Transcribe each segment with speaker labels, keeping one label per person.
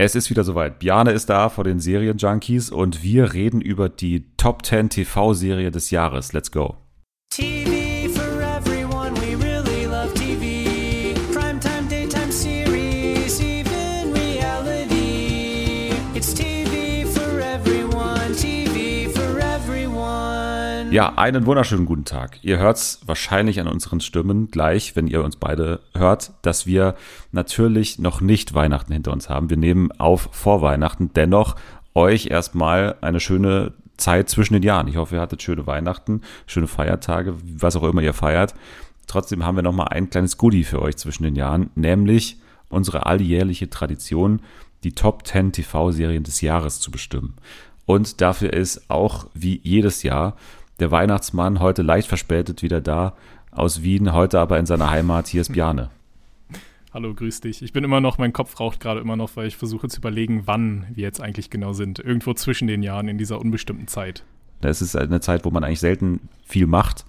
Speaker 1: Es ist wieder soweit. Bjane ist da vor den Serienjunkies und wir reden über die Top 10 TV-Serie des Jahres. Let's go. Ja, einen wunderschönen guten Tag. Ihr hört's wahrscheinlich an unseren Stimmen gleich, wenn ihr uns beide hört, dass wir natürlich noch nicht Weihnachten hinter uns haben. Wir nehmen auf vor Weihnachten. Dennoch euch erstmal eine schöne Zeit zwischen den Jahren. Ich hoffe, ihr hattet schöne Weihnachten, schöne Feiertage, was auch immer ihr feiert. Trotzdem haben wir noch mal ein kleines Goodie für euch zwischen den Jahren, nämlich unsere alljährliche Tradition, die Top 10 TV-Serien des Jahres zu bestimmen. Und dafür ist auch wie jedes Jahr der Weihnachtsmann heute leicht verspätet wieder da aus Wien, heute aber in seiner Heimat. Hier ist Bjane.
Speaker 2: Hallo, grüß dich. Ich bin immer noch, mein Kopf raucht gerade immer noch, weil ich versuche zu überlegen, wann wir jetzt eigentlich genau sind. Irgendwo zwischen den Jahren in dieser unbestimmten Zeit.
Speaker 1: Das ist eine Zeit, wo man eigentlich selten viel macht.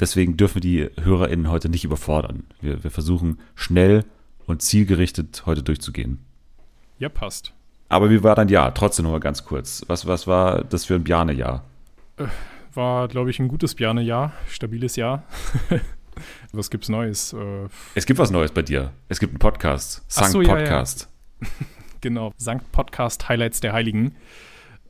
Speaker 1: Deswegen dürfen wir die HörerInnen heute nicht überfordern. Wir, wir versuchen schnell und zielgerichtet heute durchzugehen.
Speaker 2: Ja, passt.
Speaker 1: Aber wie war dein Jahr? Trotzdem noch mal ganz kurz. Was, was war das für ein Bjane-Jahr?
Speaker 2: War, glaube ich, ein gutes Bjane-Jahr. Stabiles Jahr. Was gibt's Neues? Äh,
Speaker 1: es gibt was Neues bei dir. Es gibt einen Podcast.
Speaker 2: Sankt so, Podcast. Ja, ja. genau. Sankt Podcast Highlights der Heiligen.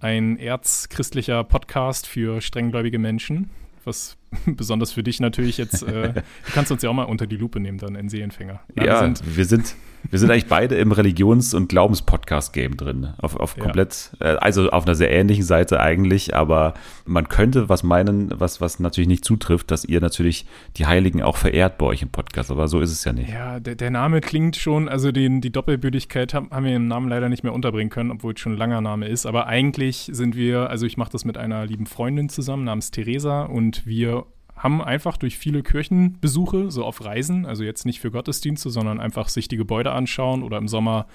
Speaker 2: Ein erzchristlicher Podcast für strenggläubige Menschen. Was besonders für dich natürlich jetzt, äh, du kannst uns ja auch mal unter die Lupe nehmen, dann in Seelenfänger.
Speaker 1: Na, ja, wir sind, wir sind wir sind eigentlich beide im Religions- und Glaubens-Podcast-Game drin. Auf, auf komplett, ja. äh, also auf einer sehr ähnlichen Seite eigentlich, aber man könnte was meinen, was, was natürlich nicht zutrifft, dass ihr natürlich die Heiligen auch verehrt bei euch im Podcast, aber so ist es ja nicht.
Speaker 2: Ja, der, der Name klingt schon, also den, die Doppelbürdigkeit haben, haben wir im Namen leider nicht mehr unterbringen können, obwohl es schon ein langer Name ist, aber eigentlich sind wir, also ich mache das mit einer lieben Freundin zusammen namens Theresa und wir haben einfach durch viele Kirchenbesuche, so auf Reisen, also jetzt nicht für Gottesdienste, sondern einfach sich die Gebäude anschauen oder im Sommer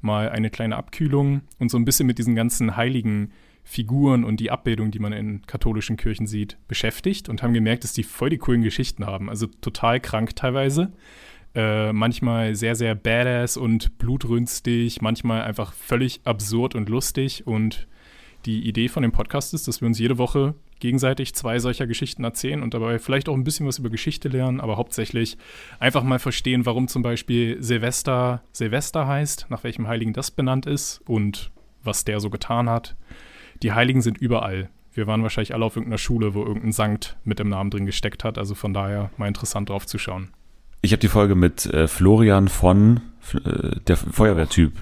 Speaker 2: mal eine kleine Abkühlung und so ein bisschen mit diesen ganzen heiligen Figuren und die Abbildung, die man in katholischen Kirchen sieht, beschäftigt und haben gemerkt, dass die voll die coolen Geschichten haben. Also total krank teilweise. Äh, manchmal sehr, sehr badass und blutrünstig, manchmal einfach völlig absurd und lustig. Und die Idee von dem Podcast ist, dass wir uns jede Woche gegenseitig zwei solcher Geschichten erzählen und dabei vielleicht auch ein bisschen was über Geschichte lernen, aber hauptsächlich einfach mal verstehen, warum zum Beispiel Silvester Silvester heißt, nach welchem Heiligen das benannt ist und was der so getan hat. Die Heiligen sind überall. Wir waren wahrscheinlich alle auf irgendeiner Schule, wo irgendein Sankt mit dem Namen drin gesteckt hat, also von daher mal interessant drauf zu schauen.
Speaker 1: Ich habe die Folge mit äh, Florian von äh, der Feuerwehrtyp,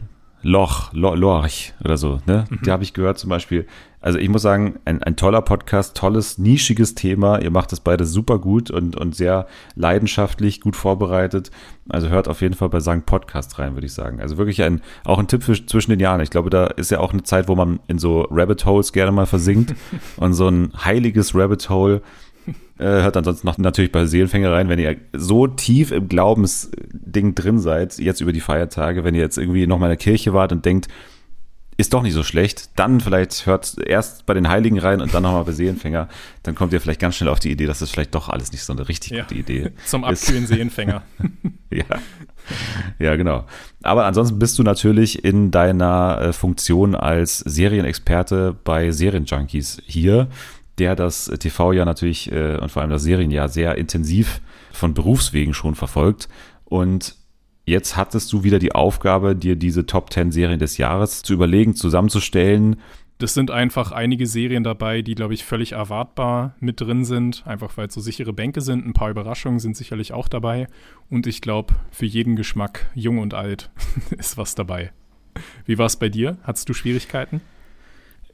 Speaker 1: Loch, Lo Lorch oder so, ne? Mhm. Die habe ich gehört zum Beispiel. Also ich muss sagen, ein, ein toller Podcast, tolles, nischiges Thema. Ihr macht das beide super gut und, und sehr leidenschaftlich, gut vorbereitet. Also hört auf jeden Fall bei Sang Podcast rein, würde ich sagen. Also wirklich ein, auch ein Tipp für zwischen den Jahren. Ich glaube, da ist ja auch eine Zeit, wo man in so Rabbit Holes gerne mal versinkt und so ein heiliges Rabbit Hole äh, hört ansonsten noch natürlich bei Seelenfänger rein, wenn ihr so tief im Glaubensding drin seid, jetzt über die Feiertage, wenn ihr jetzt irgendwie noch mal in der Kirche wart und denkt, ist doch nicht so schlecht, dann vielleicht hört erst bei den Heiligen rein und dann nochmal bei Seelenfänger, dann kommt ihr vielleicht ganz schnell auf die Idee, dass das vielleicht doch alles nicht so eine richtig ja, gute Idee
Speaker 2: ist. Zum Abkühlen Seelenfänger.
Speaker 1: ja. Ja, genau. Aber ansonsten bist du natürlich in deiner äh, Funktion als Serienexperte bei Serienjunkies hier der das TV ja natürlich äh, und vor allem das Serienjahr sehr intensiv von Berufswegen schon verfolgt. Und jetzt hattest du wieder die Aufgabe, dir diese Top 10 Serien des Jahres zu überlegen, zusammenzustellen.
Speaker 2: Das sind einfach einige Serien dabei, die, glaube ich, völlig erwartbar mit drin sind, einfach weil es so sichere Bänke sind. Ein paar Überraschungen sind sicherlich auch dabei. Und ich glaube, für jeden Geschmack, jung und alt, ist was dabei. Wie war es bei dir? Hattest du Schwierigkeiten?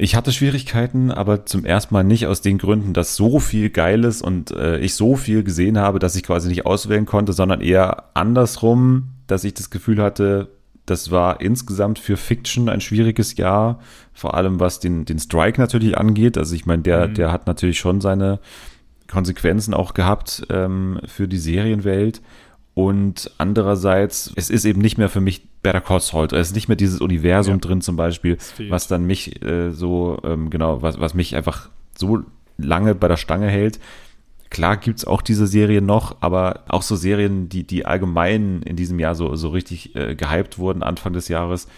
Speaker 1: Ich hatte Schwierigkeiten, aber zum ersten Mal nicht aus den Gründen, dass so viel Geiles und äh, ich so viel gesehen habe, dass ich quasi nicht auswählen konnte, sondern eher andersrum, dass ich das Gefühl hatte, das war insgesamt für Fiction ein schwieriges Jahr, vor allem was den, den Strike natürlich angeht. Also ich meine, der, mhm. der hat natürlich schon seine Konsequenzen auch gehabt ähm, für die Serienwelt. Und andererseits, es ist eben nicht mehr für mich Better Call Saul. Es ist nicht mehr dieses Universum ja. drin zum Beispiel, was dann mich äh, so, ähm, genau, was, was mich einfach so lange bei der Stange hält. Klar gibt's auch diese Serien noch, aber auch so Serien, die, die allgemein in diesem Jahr so, so richtig äh, gehypt wurden Anfang des Jahres,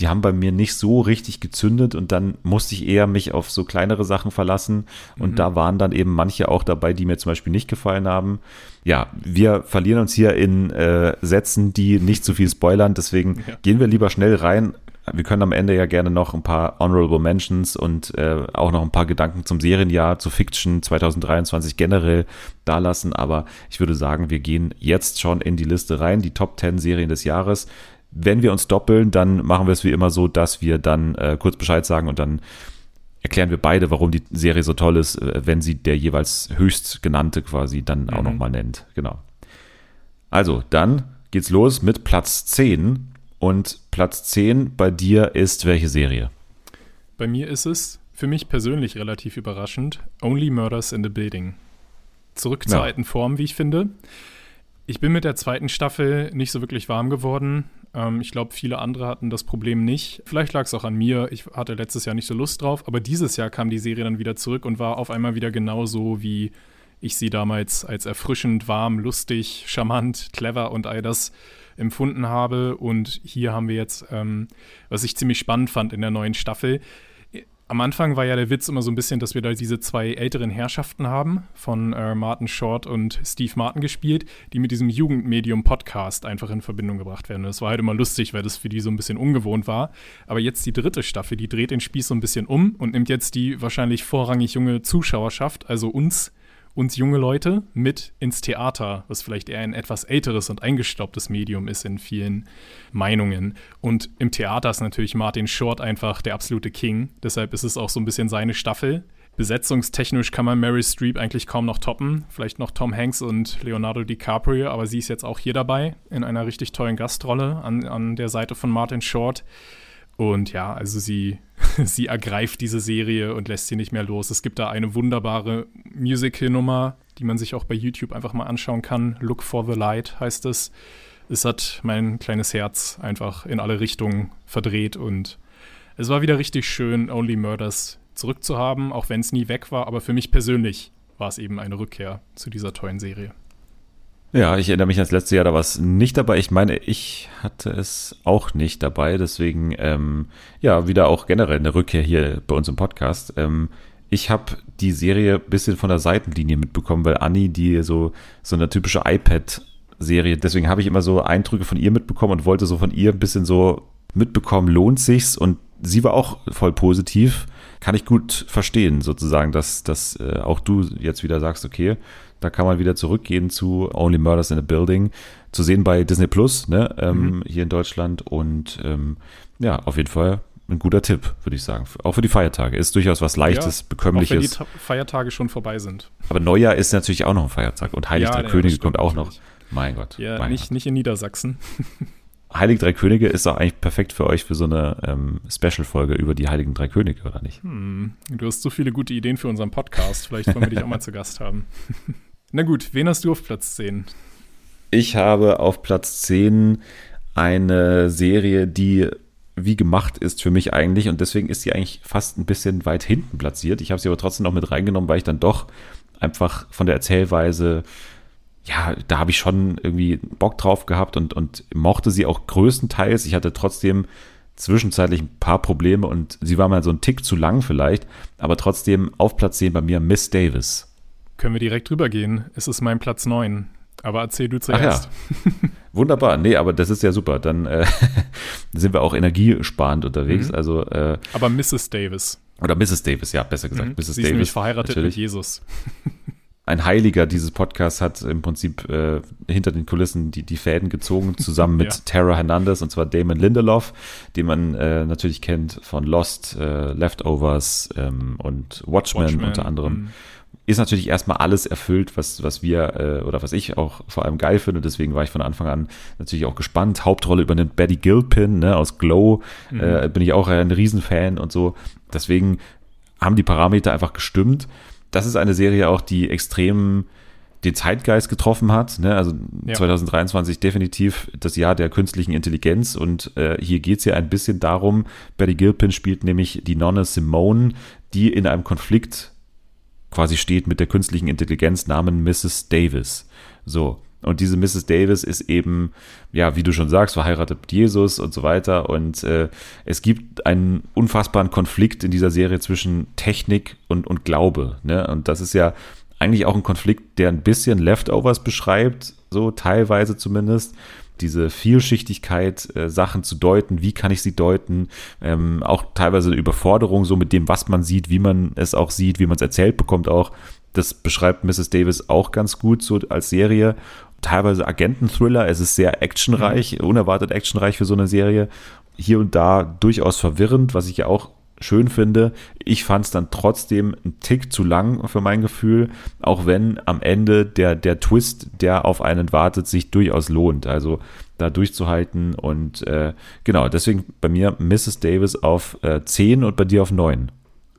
Speaker 1: die haben bei mir nicht so richtig gezündet und dann musste ich eher mich auf so kleinere Sachen verlassen und mhm. da waren dann eben manche auch dabei, die mir zum Beispiel nicht gefallen haben. Ja, wir verlieren uns hier in äh, Sätzen, die nicht zu viel spoilern, deswegen ja. gehen wir lieber schnell rein wir können am Ende ja gerne noch ein paar Honorable Mentions und äh, auch noch ein paar Gedanken zum Serienjahr, zu Fiction 2023 generell dalassen. Aber ich würde sagen, wir gehen jetzt schon in die Liste rein, die Top 10 Serien des Jahres. Wenn wir uns doppeln, dann machen wir es wie immer so, dass wir dann äh, kurz Bescheid sagen und dann erklären wir beide, warum die Serie so toll ist, äh, wenn sie der jeweils höchst genannte quasi dann mhm. auch nochmal nennt. Genau. Also, dann geht's los mit Platz 10 und Platz 10 bei dir ist welche Serie?
Speaker 2: Bei mir ist es für mich persönlich relativ überraschend Only Murders in the Building. Zurück zur ja. alten Form, wie ich finde. Ich bin mit der zweiten Staffel nicht so wirklich warm geworden. Ähm, ich glaube, viele andere hatten das Problem nicht. Vielleicht lag es auch an mir. Ich hatte letztes Jahr nicht so Lust drauf. Aber dieses Jahr kam die Serie dann wieder zurück und war auf einmal wieder genauso, wie ich sie damals als erfrischend, warm, lustig, charmant, clever und all das empfunden habe. Und hier haben wir jetzt, ähm, was ich ziemlich spannend fand in der neuen Staffel. Am Anfang war ja der Witz immer so ein bisschen, dass wir da diese zwei älteren Herrschaften haben, von äh, Martin Short und Steve Martin gespielt, die mit diesem Jugendmedium-Podcast einfach in Verbindung gebracht werden. das war halt immer lustig, weil das für die so ein bisschen ungewohnt war. Aber jetzt die dritte Staffel, die dreht den Spieß so ein bisschen um und nimmt jetzt die wahrscheinlich vorrangig junge Zuschauerschaft, also uns, uns junge Leute mit ins Theater, was vielleicht eher ein etwas älteres und eingestaubtes Medium ist in vielen Meinungen. Und im Theater ist natürlich Martin Short einfach der absolute King. Deshalb ist es auch so ein bisschen seine Staffel. Besetzungstechnisch kann man Mary Streep eigentlich kaum noch toppen. Vielleicht noch Tom Hanks und Leonardo DiCaprio, aber sie ist jetzt auch hier dabei in einer richtig tollen Gastrolle an, an der Seite von Martin Short. Und ja, also sie, sie ergreift diese Serie und lässt sie nicht mehr los. Es gibt da eine wunderbare Musical-Nummer, die man sich auch bei YouTube einfach mal anschauen kann. Look for the Light heißt es. Es hat mein kleines Herz einfach in alle Richtungen verdreht und es war wieder richtig schön, Only Murders zurückzuhaben, auch wenn es nie weg war. Aber für mich persönlich war es eben eine Rückkehr zu dieser tollen Serie.
Speaker 1: Ja, ich erinnere mich ans letzte Jahr, da war es nicht dabei. Ich meine, ich hatte es auch nicht dabei. Deswegen, ähm, ja, wieder auch generell eine Rückkehr hier bei uns im Podcast. Ähm, ich habe die Serie ein bisschen von der Seitenlinie mitbekommen, weil Anni, die so, so eine typische iPad-Serie, deswegen habe ich immer so Eindrücke von ihr mitbekommen und wollte so von ihr ein bisschen so mitbekommen, lohnt sich's? Und sie war auch voll positiv. Kann ich gut verstehen, sozusagen, dass, dass äh, auch du jetzt wieder sagst, okay, da kann man wieder zurückgehen zu Only Murders in a Building. Zu sehen bei Disney Plus, ne, ähm, mhm. hier in Deutschland. Und ähm, ja, auf jeden Fall ein guter Tipp, würde ich sagen. Auch für die Feiertage. Ist durchaus was Leichtes, ja, bekömmliches.
Speaker 2: Auch wenn die Feiertage schon vorbei sind.
Speaker 1: Aber Neujahr ist natürlich auch noch ein Feiertag. Und Heilig ja, Könige kommt auch noch. Mein Gott.
Speaker 2: Ja,
Speaker 1: mein
Speaker 2: nicht,
Speaker 1: Gott.
Speaker 2: nicht in Niedersachsen.
Speaker 1: Heilige Drei Könige ist auch eigentlich perfekt für euch für so eine ähm, Special-Folge über die Heiligen Drei Könige, oder nicht?
Speaker 2: Hm, du hast so viele gute Ideen für unseren Podcast. Vielleicht wollen wir dich auch mal zu Gast haben. Na gut, wen hast du auf Platz 10?
Speaker 1: Ich habe auf Platz 10 eine Serie, die wie gemacht ist für mich eigentlich und deswegen ist sie eigentlich fast ein bisschen weit hinten platziert. Ich habe sie aber trotzdem noch mit reingenommen, weil ich dann doch einfach von der Erzählweise, ja, da habe ich schon irgendwie Bock drauf gehabt und, und mochte sie auch größtenteils. Ich hatte trotzdem zwischenzeitlich ein paar Probleme und sie war mal so ein Tick zu lang vielleicht, aber trotzdem auf Platz 10 bei mir Miss Davis.
Speaker 2: Können wir direkt rübergehen? Es ist mein Platz 9. Aber erzähl du zuerst.
Speaker 1: Ja. Wunderbar. Nee, aber das ist ja super. Dann äh, sind wir auch energiesparend unterwegs. Mhm. Also, äh,
Speaker 2: aber Mrs. Davis.
Speaker 1: Oder Mrs. Davis, ja, besser gesagt.
Speaker 2: Mhm.
Speaker 1: Mrs.
Speaker 2: Sie ist nämlich verheiratet natürlich. mit Jesus.
Speaker 1: Ein Heiliger dieses Podcasts hat im Prinzip äh, hinter den Kulissen die, die Fäden gezogen, zusammen mit ja. Tara Hernandez, und zwar Damon Lindelof, den man äh, natürlich kennt von Lost, äh, Leftovers ähm, und Watchmen, Watchmen, unter anderem. Mhm ist natürlich erstmal alles erfüllt, was, was wir äh, oder was ich auch vor allem geil finde. Deswegen war ich von Anfang an natürlich auch gespannt. Hauptrolle übernimmt Betty Gilpin ne, aus Glow. Mhm. Äh, bin ich auch ein Riesenfan und so. Deswegen haben die Parameter einfach gestimmt. Das ist eine Serie auch, die extrem den Zeitgeist getroffen hat. Ne? Also ja. 2023 definitiv das Jahr der künstlichen Intelligenz. Und äh, hier geht es ja ein bisschen darum, Betty Gilpin spielt nämlich die Nonne Simone, die in einem Konflikt quasi steht mit der künstlichen Intelligenz namen Mrs. Davis. So, Und diese Mrs. Davis ist eben, ja, wie du schon sagst, verheiratet mit Jesus und so weiter. Und äh, es gibt einen unfassbaren Konflikt in dieser Serie zwischen Technik und, und Glaube. Ne? Und das ist ja eigentlich auch ein Konflikt, der ein bisschen Leftovers beschreibt, so teilweise zumindest diese Vielschichtigkeit, äh, Sachen zu deuten, wie kann ich sie deuten, ähm, auch teilweise Überforderung so mit dem, was man sieht, wie man es auch sieht, wie man es erzählt bekommt auch. Das beschreibt Mrs. Davis auch ganz gut so als Serie. Teilweise Agenten-Thriller, es ist sehr actionreich, mhm. unerwartet actionreich für so eine Serie. Hier und da durchaus verwirrend, was ich ja auch schön finde. Ich fand es dann trotzdem ein Tick zu lang für mein Gefühl, auch wenn am Ende der, der Twist, der auf einen wartet, sich durchaus lohnt. Also da durchzuhalten und äh, genau, deswegen bei mir Mrs. Davis auf äh, 10 und bei dir auf 9.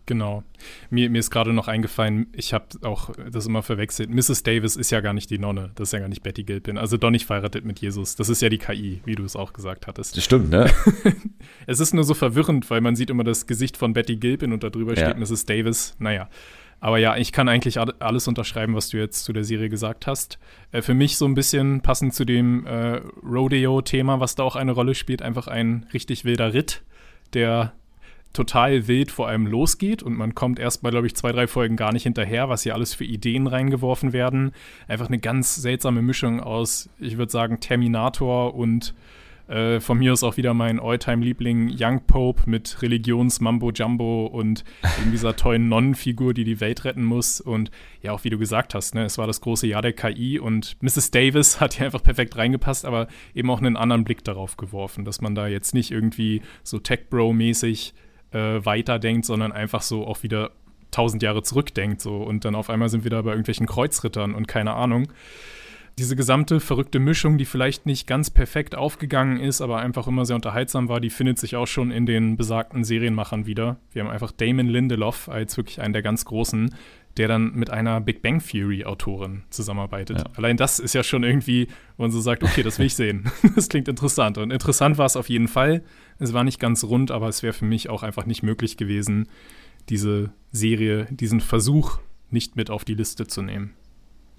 Speaker 2: Genau. Mir, mir ist gerade noch eingefallen, ich habe auch das immer verwechselt. Mrs. Davis ist ja gar nicht die Nonne, das ist ja gar nicht Betty Gilpin. Also doch nicht verheiratet mit Jesus. Das ist ja die KI, wie du es auch gesagt hattest.
Speaker 1: Das stimmt, ne?
Speaker 2: es ist nur so verwirrend, weil man sieht immer das Gesicht von Betty Gilpin und darüber ja. steht Mrs. Davis. Naja. Aber ja, ich kann eigentlich alles unterschreiben, was du jetzt zu der Serie gesagt hast. Äh, für mich so ein bisschen passend zu dem äh, Rodeo-Thema, was da auch eine Rolle spielt, einfach ein richtig wilder Ritt, der total wild vor allem losgeht und man kommt erst mal, glaube ich, zwei, drei Folgen gar nicht hinterher, was hier alles für Ideen reingeworfen werden. Einfach eine ganz seltsame Mischung aus, ich würde sagen, Terminator und äh, von mir aus auch wieder mein Alltime-Liebling Young Pope mit Religions-Mambo-Jumbo und in dieser tollen Nonnenfigur, die die Welt retten muss. Und ja, auch wie du gesagt hast, ne, es war das große Jahr der KI und Mrs. Davis hat hier einfach perfekt reingepasst, aber eben auch einen anderen Blick darauf geworfen, dass man da jetzt nicht irgendwie so Tech-Bro-mäßig äh, weiterdenkt, sondern einfach so auch wieder tausend Jahre zurückdenkt so und dann auf einmal sind wir da bei irgendwelchen Kreuzrittern und keine Ahnung. Diese gesamte verrückte Mischung, die vielleicht nicht ganz perfekt aufgegangen ist, aber einfach immer sehr unterhaltsam war, die findet sich auch schon in den besagten Serienmachern wieder. Wir haben einfach Damon Lindelof als wirklich einen der ganz großen, der dann mit einer Big Bang Theory Autorin zusammenarbeitet. Ja. Allein das ist ja schon irgendwie, wo man so sagt, okay, das will ich sehen. das klingt interessant. Und interessant war es auf jeden Fall. Es war nicht ganz rund, aber es wäre für mich auch einfach nicht möglich gewesen, diese Serie, diesen Versuch nicht mit auf die Liste zu nehmen.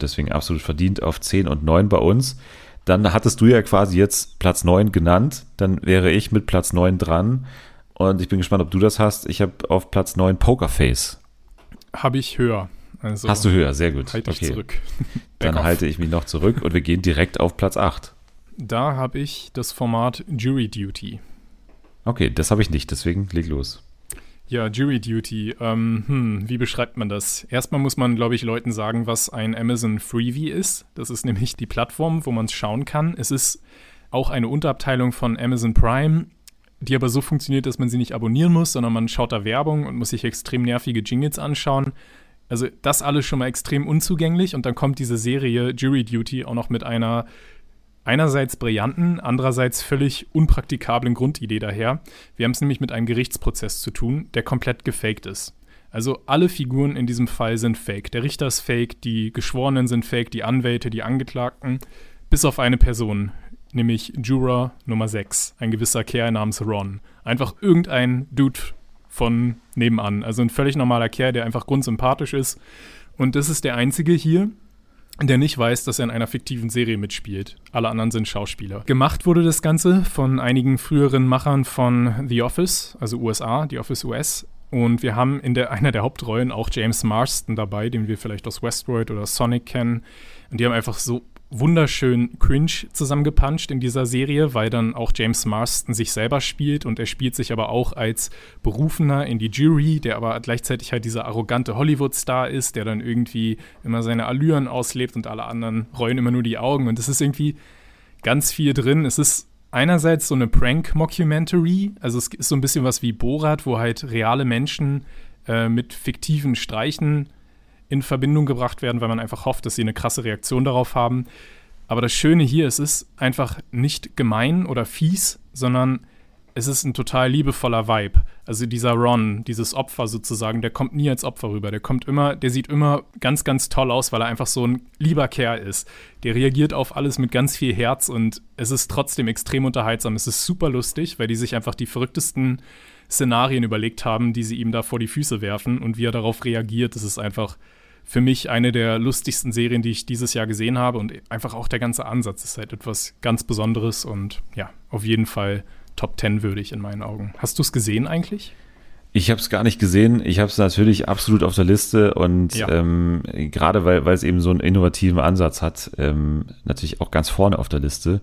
Speaker 1: Deswegen absolut verdient auf 10 und 9 bei uns. Dann hattest du ja quasi jetzt Platz 9 genannt. Dann wäre ich mit Platz 9 dran. Und ich bin gespannt, ob du das hast. Ich habe auf Platz 9 Pokerface.
Speaker 2: Habe ich höher.
Speaker 1: Also Hast du höher, sehr gut.
Speaker 2: Halte okay. ich zurück.
Speaker 1: Dann halte ich mich noch zurück und wir gehen direkt auf Platz 8.
Speaker 2: Da habe ich das Format Jury Duty.
Speaker 1: Okay, das habe ich nicht, deswegen leg los.
Speaker 2: Ja, Jury Duty. Ähm, hm, wie beschreibt man das? Erstmal muss man, glaube ich, Leuten sagen, was ein Amazon Freebie ist. Das ist nämlich die Plattform, wo man es schauen kann. Es ist auch eine Unterabteilung von Amazon Prime die aber so funktioniert, dass man sie nicht abonnieren muss, sondern man schaut da Werbung und muss sich extrem nervige Jingles anschauen. Also das alles schon mal extrem unzugänglich und dann kommt diese Serie Jury Duty auch noch mit einer einerseits brillanten, andererseits völlig unpraktikablen Grundidee daher. Wir haben es nämlich mit einem Gerichtsprozess zu tun, der komplett gefaked ist. Also alle Figuren in diesem Fall sind fake. Der Richter ist fake, die Geschworenen sind fake, die Anwälte, die Angeklagten, bis auf eine Person, nämlich Juror Nummer 6, ein gewisser Kerl namens Ron. Einfach irgendein Dude von nebenan. Also ein völlig normaler Kerl, der einfach grundsympathisch ist. Und das ist der einzige hier, der nicht weiß, dass er in einer fiktiven Serie mitspielt. Alle anderen sind Schauspieler. Gemacht wurde das Ganze von einigen früheren Machern von The Office, also USA, The Office US. Und wir haben in der, einer der Hauptrollen auch James Marston dabei, den wir vielleicht aus Westworld oder Sonic kennen. Und die haben einfach so wunderschön cringe zusammengepanscht in dieser Serie, weil dann auch James Marston sich selber spielt und er spielt sich aber auch als Berufener in die Jury, der aber gleichzeitig halt dieser arrogante Hollywood-Star ist, der dann irgendwie immer seine Allüren auslebt und alle anderen rollen immer nur die Augen und es ist irgendwie ganz viel drin. Es ist einerseits so eine Prank-Mockumentary, also es ist so ein bisschen was wie Borat, wo halt reale Menschen äh, mit fiktiven Streichen in Verbindung gebracht werden, weil man einfach hofft, dass sie eine krasse Reaktion darauf haben. Aber das Schöne hier, es ist einfach nicht gemein oder fies, sondern es ist ein total liebevoller Vibe. Also dieser Ron, dieses Opfer sozusagen, der kommt nie als Opfer rüber. Der kommt immer, der sieht immer ganz, ganz toll aus, weil er einfach so ein lieber Kerl ist. Der reagiert auf alles mit ganz viel Herz und es ist trotzdem extrem unterhaltsam. Es ist super lustig, weil die sich einfach die verrücktesten Szenarien überlegt haben, die sie ihm da vor die Füße werfen und wie er darauf reagiert. Das ist einfach für mich eine der lustigsten Serien, die ich dieses Jahr gesehen habe. Und einfach auch der ganze Ansatz ist halt etwas ganz Besonderes und ja, auf jeden Fall Top 10 würdig in meinen Augen. Hast du es gesehen eigentlich?
Speaker 1: Ich habe es gar nicht gesehen. Ich habe es natürlich absolut auf der Liste und ja. ähm, gerade weil, weil es eben so einen innovativen Ansatz hat, ähm, natürlich auch ganz vorne auf der Liste.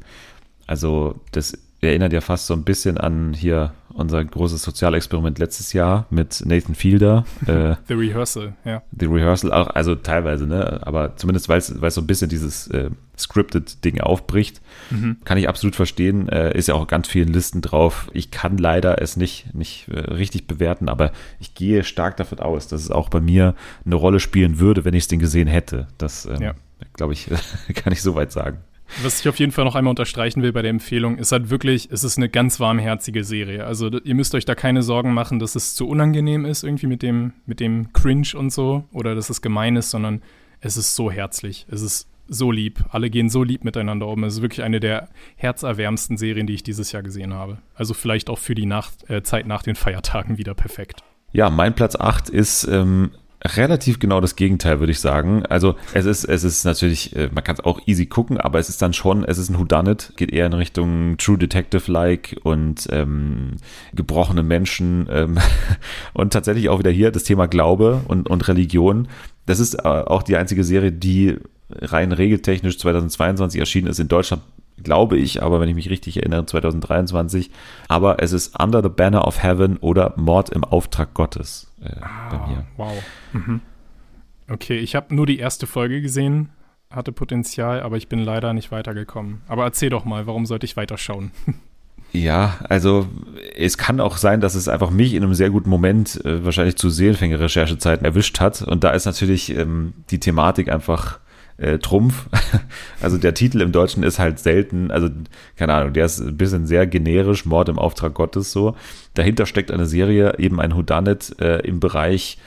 Speaker 1: Also das erinnert ja fast so ein bisschen an hier unser großes Sozialexperiment letztes Jahr mit Nathan Fielder.
Speaker 2: Äh, The Rehearsal, ja.
Speaker 1: The Rehearsal auch, also teilweise, ne? Aber zumindest, weil es so ein bisschen dieses äh, Scripted-Ding aufbricht, mhm. kann ich absolut verstehen. Äh, ist ja auch ganz vielen Listen drauf. Ich kann leider es nicht, nicht äh, richtig bewerten, aber ich gehe stark davon aus, dass es auch bei mir eine Rolle spielen würde, wenn ich es den gesehen hätte. Das, ähm, ja. glaube ich, kann ich soweit sagen.
Speaker 2: Was ich auf jeden Fall noch einmal unterstreichen will bei der Empfehlung, ist halt wirklich, es ist eine ganz warmherzige Serie. Also ihr müsst euch da keine Sorgen machen, dass es zu unangenehm ist, irgendwie mit dem, mit dem Cringe und so, oder dass es gemein ist, sondern es ist so herzlich. Es ist so lieb. Alle gehen so lieb miteinander um. Es ist wirklich eine der herzerwärmendsten Serien, die ich dieses Jahr gesehen habe. Also vielleicht auch für die Nacht, äh, Zeit nach den Feiertagen wieder perfekt.
Speaker 1: Ja, mein Platz 8 ist ähm, relativ genau das Gegenteil, würde ich sagen. Also es ist, es ist natürlich, äh, man kann es auch easy gucken, aber es ist dann schon, es ist ein Whodunit, geht eher in Richtung True Detective-like und ähm, gebrochene Menschen ähm, und tatsächlich auch wieder hier das Thema Glaube und, und Religion. Das ist äh, auch die einzige Serie, die rein regeltechnisch 2022 erschienen ist in Deutschland glaube ich, aber wenn ich mich richtig erinnere, 2023. Aber es ist Under the Banner of Heaven oder Mord im Auftrag Gottes äh, ah, bei mir.
Speaker 2: Wow. Mhm. Okay, ich habe nur die erste Folge gesehen, hatte Potenzial, aber ich bin leider nicht weitergekommen. Aber erzähl doch mal, warum sollte ich weiterschauen?
Speaker 1: Ja, also es kann auch sein, dass es einfach mich in einem sehr guten Moment äh, wahrscheinlich zu Seelenfänger-Recherchezeiten erwischt hat. Und da ist natürlich ähm, die Thematik einfach äh, Trumpf. Also der Titel im Deutschen ist halt selten, also keine Ahnung, der ist ein bisschen sehr generisch, Mord im Auftrag Gottes so. Dahinter steckt eine Serie, eben ein Houdanet äh, im Bereich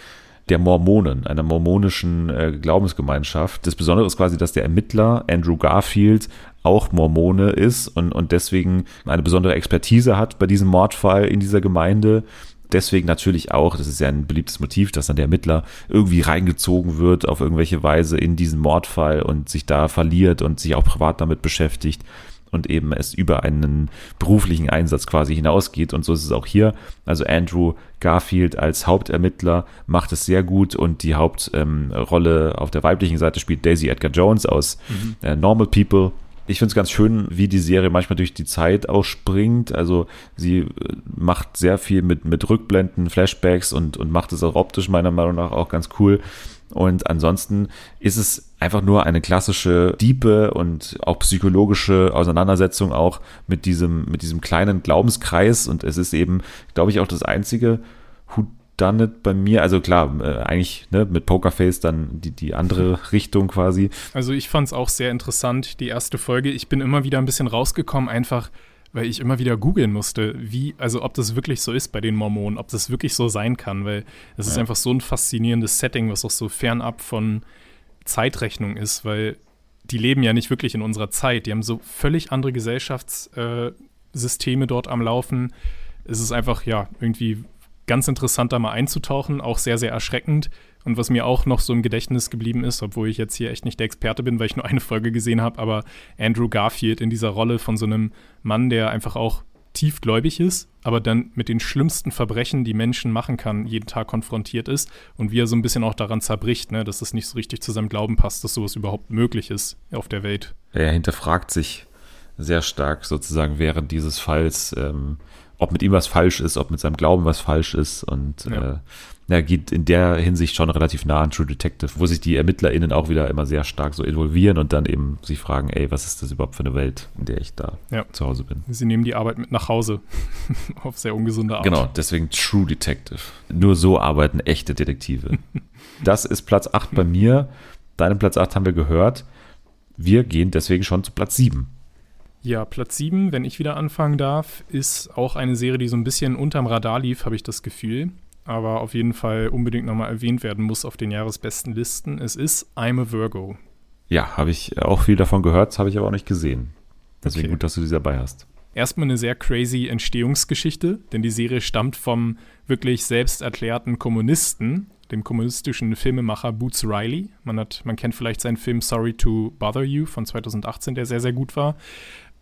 Speaker 1: der Mormonen, einer mormonischen äh, Glaubensgemeinschaft. Das Besondere ist quasi, dass der Ermittler Andrew Garfield auch Mormone ist und, und deswegen eine besondere Expertise hat bei diesem Mordfall in dieser Gemeinde deswegen natürlich auch, das ist ja ein beliebtes Motiv, dass dann der Ermittler irgendwie reingezogen wird auf irgendwelche Weise in diesen Mordfall und sich da verliert und sich auch privat damit beschäftigt und eben es über einen beruflichen Einsatz quasi hinausgeht. Und so ist es auch hier. Also Andrew Garfield als Hauptermittler macht es sehr gut und die Hauptrolle ähm, auf der weiblichen Seite spielt Daisy Edgar Jones aus mhm. äh, Normal People ich finde es ganz schön, wie die Serie manchmal durch die Zeit ausspringt. Also sie äh, macht sehr viel mit, mit Rückblenden, Flashbacks und, und macht es auch optisch meiner Meinung nach auch ganz cool. Und ansonsten ist es einfach nur eine klassische, diepe und auch psychologische Auseinandersetzung auch mit diesem, mit diesem kleinen Glaubenskreis. Und es ist eben, glaube ich, auch das einzige dann nicht bei mir. Also klar, äh, eigentlich ne, mit Pokerface dann die, die andere Richtung quasi.
Speaker 2: Also ich fand es auch sehr interessant, die erste Folge. Ich bin immer wieder ein bisschen rausgekommen, einfach weil ich immer wieder googeln musste, wie, also ob das wirklich so ist bei den Mormonen, ob das wirklich so sein kann, weil es ja. ist einfach so ein faszinierendes Setting, was auch so fernab von Zeitrechnung ist, weil die leben ja nicht wirklich in unserer Zeit. Die haben so völlig andere Gesellschaftssysteme äh, dort am Laufen. Es ist einfach, ja, irgendwie ganz interessant, da mal einzutauchen, auch sehr, sehr erschreckend. Und was mir auch noch so im Gedächtnis geblieben ist, obwohl ich jetzt hier echt nicht der Experte bin, weil ich nur eine Folge gesehen habe, aber Andrew Garfield in dieser Rolle von so einem Mann, der einfach auch tiefgläubig ist, aber dann mit den schlimmsten Verbrechen, die Menschen machen kann, jeden Tag konfrontiert ist und wie er so ein bisschen auch daran zerbricht, ne, dass es nicht so richtig zu seinem Glauben passt, dass sowas überhaupt möglich ist auf der Welt.
Speaker 1: Er hinterfragt sich sehr stark sozusagen während dieses Falls, ähm, ob mit ihm was falsch ist, ob mit seinem Glauben was falsch ist und ja. äh, ja, geht in der Hinsicht schon relativ nah an True Detective, wo sich die ErmittlerInnen auch wieder immer sehr stark so involvieren und dann eben sich fragen, ey, was ist das überhaupt für eine Welt, in der ich da ja. zu Hause bin.
Speaker 2: Sie nehmen die Arbeit mit nach Hause auf sehr ungesunde Art.
Speaker 1: Genau, deswegen True Detective. Nur so arbeiten echte Detektive. das ist Platz 8 bei mir. Deinen Platz 8 haben wir gehört. Wir gehen deswegen schon zu Platz 7.
Speaker 2: Ja, Platz 7, wenn ich wieder anfangen darf, ist auch eine Serie, die so ein bisschen unterm Radar lief, habe ich das Gefühl. Aber auf jeden Fall unbedingt nochmal erwähnt werden muss auf den Jahresbesten Listen. Es ist I'm a Virgo.
Speaker 1: Ja, habe ich auch viel davon gehört, habe ich aber auch nicht gesehen. Deswegen okay. gut, dass du die dabei hast.
Speaker 2: Erstmal eine sehr crazy Entstehungsgeschichte, denn die Serie stammt vom wirklich selbst erklärten Kommunisten, dem kommunistischen Filmemacher Boots Riley. Man, hat, man kennt vielleicht seinen Film Sorry to Bother You von 2018, der sehr, sehr gut war.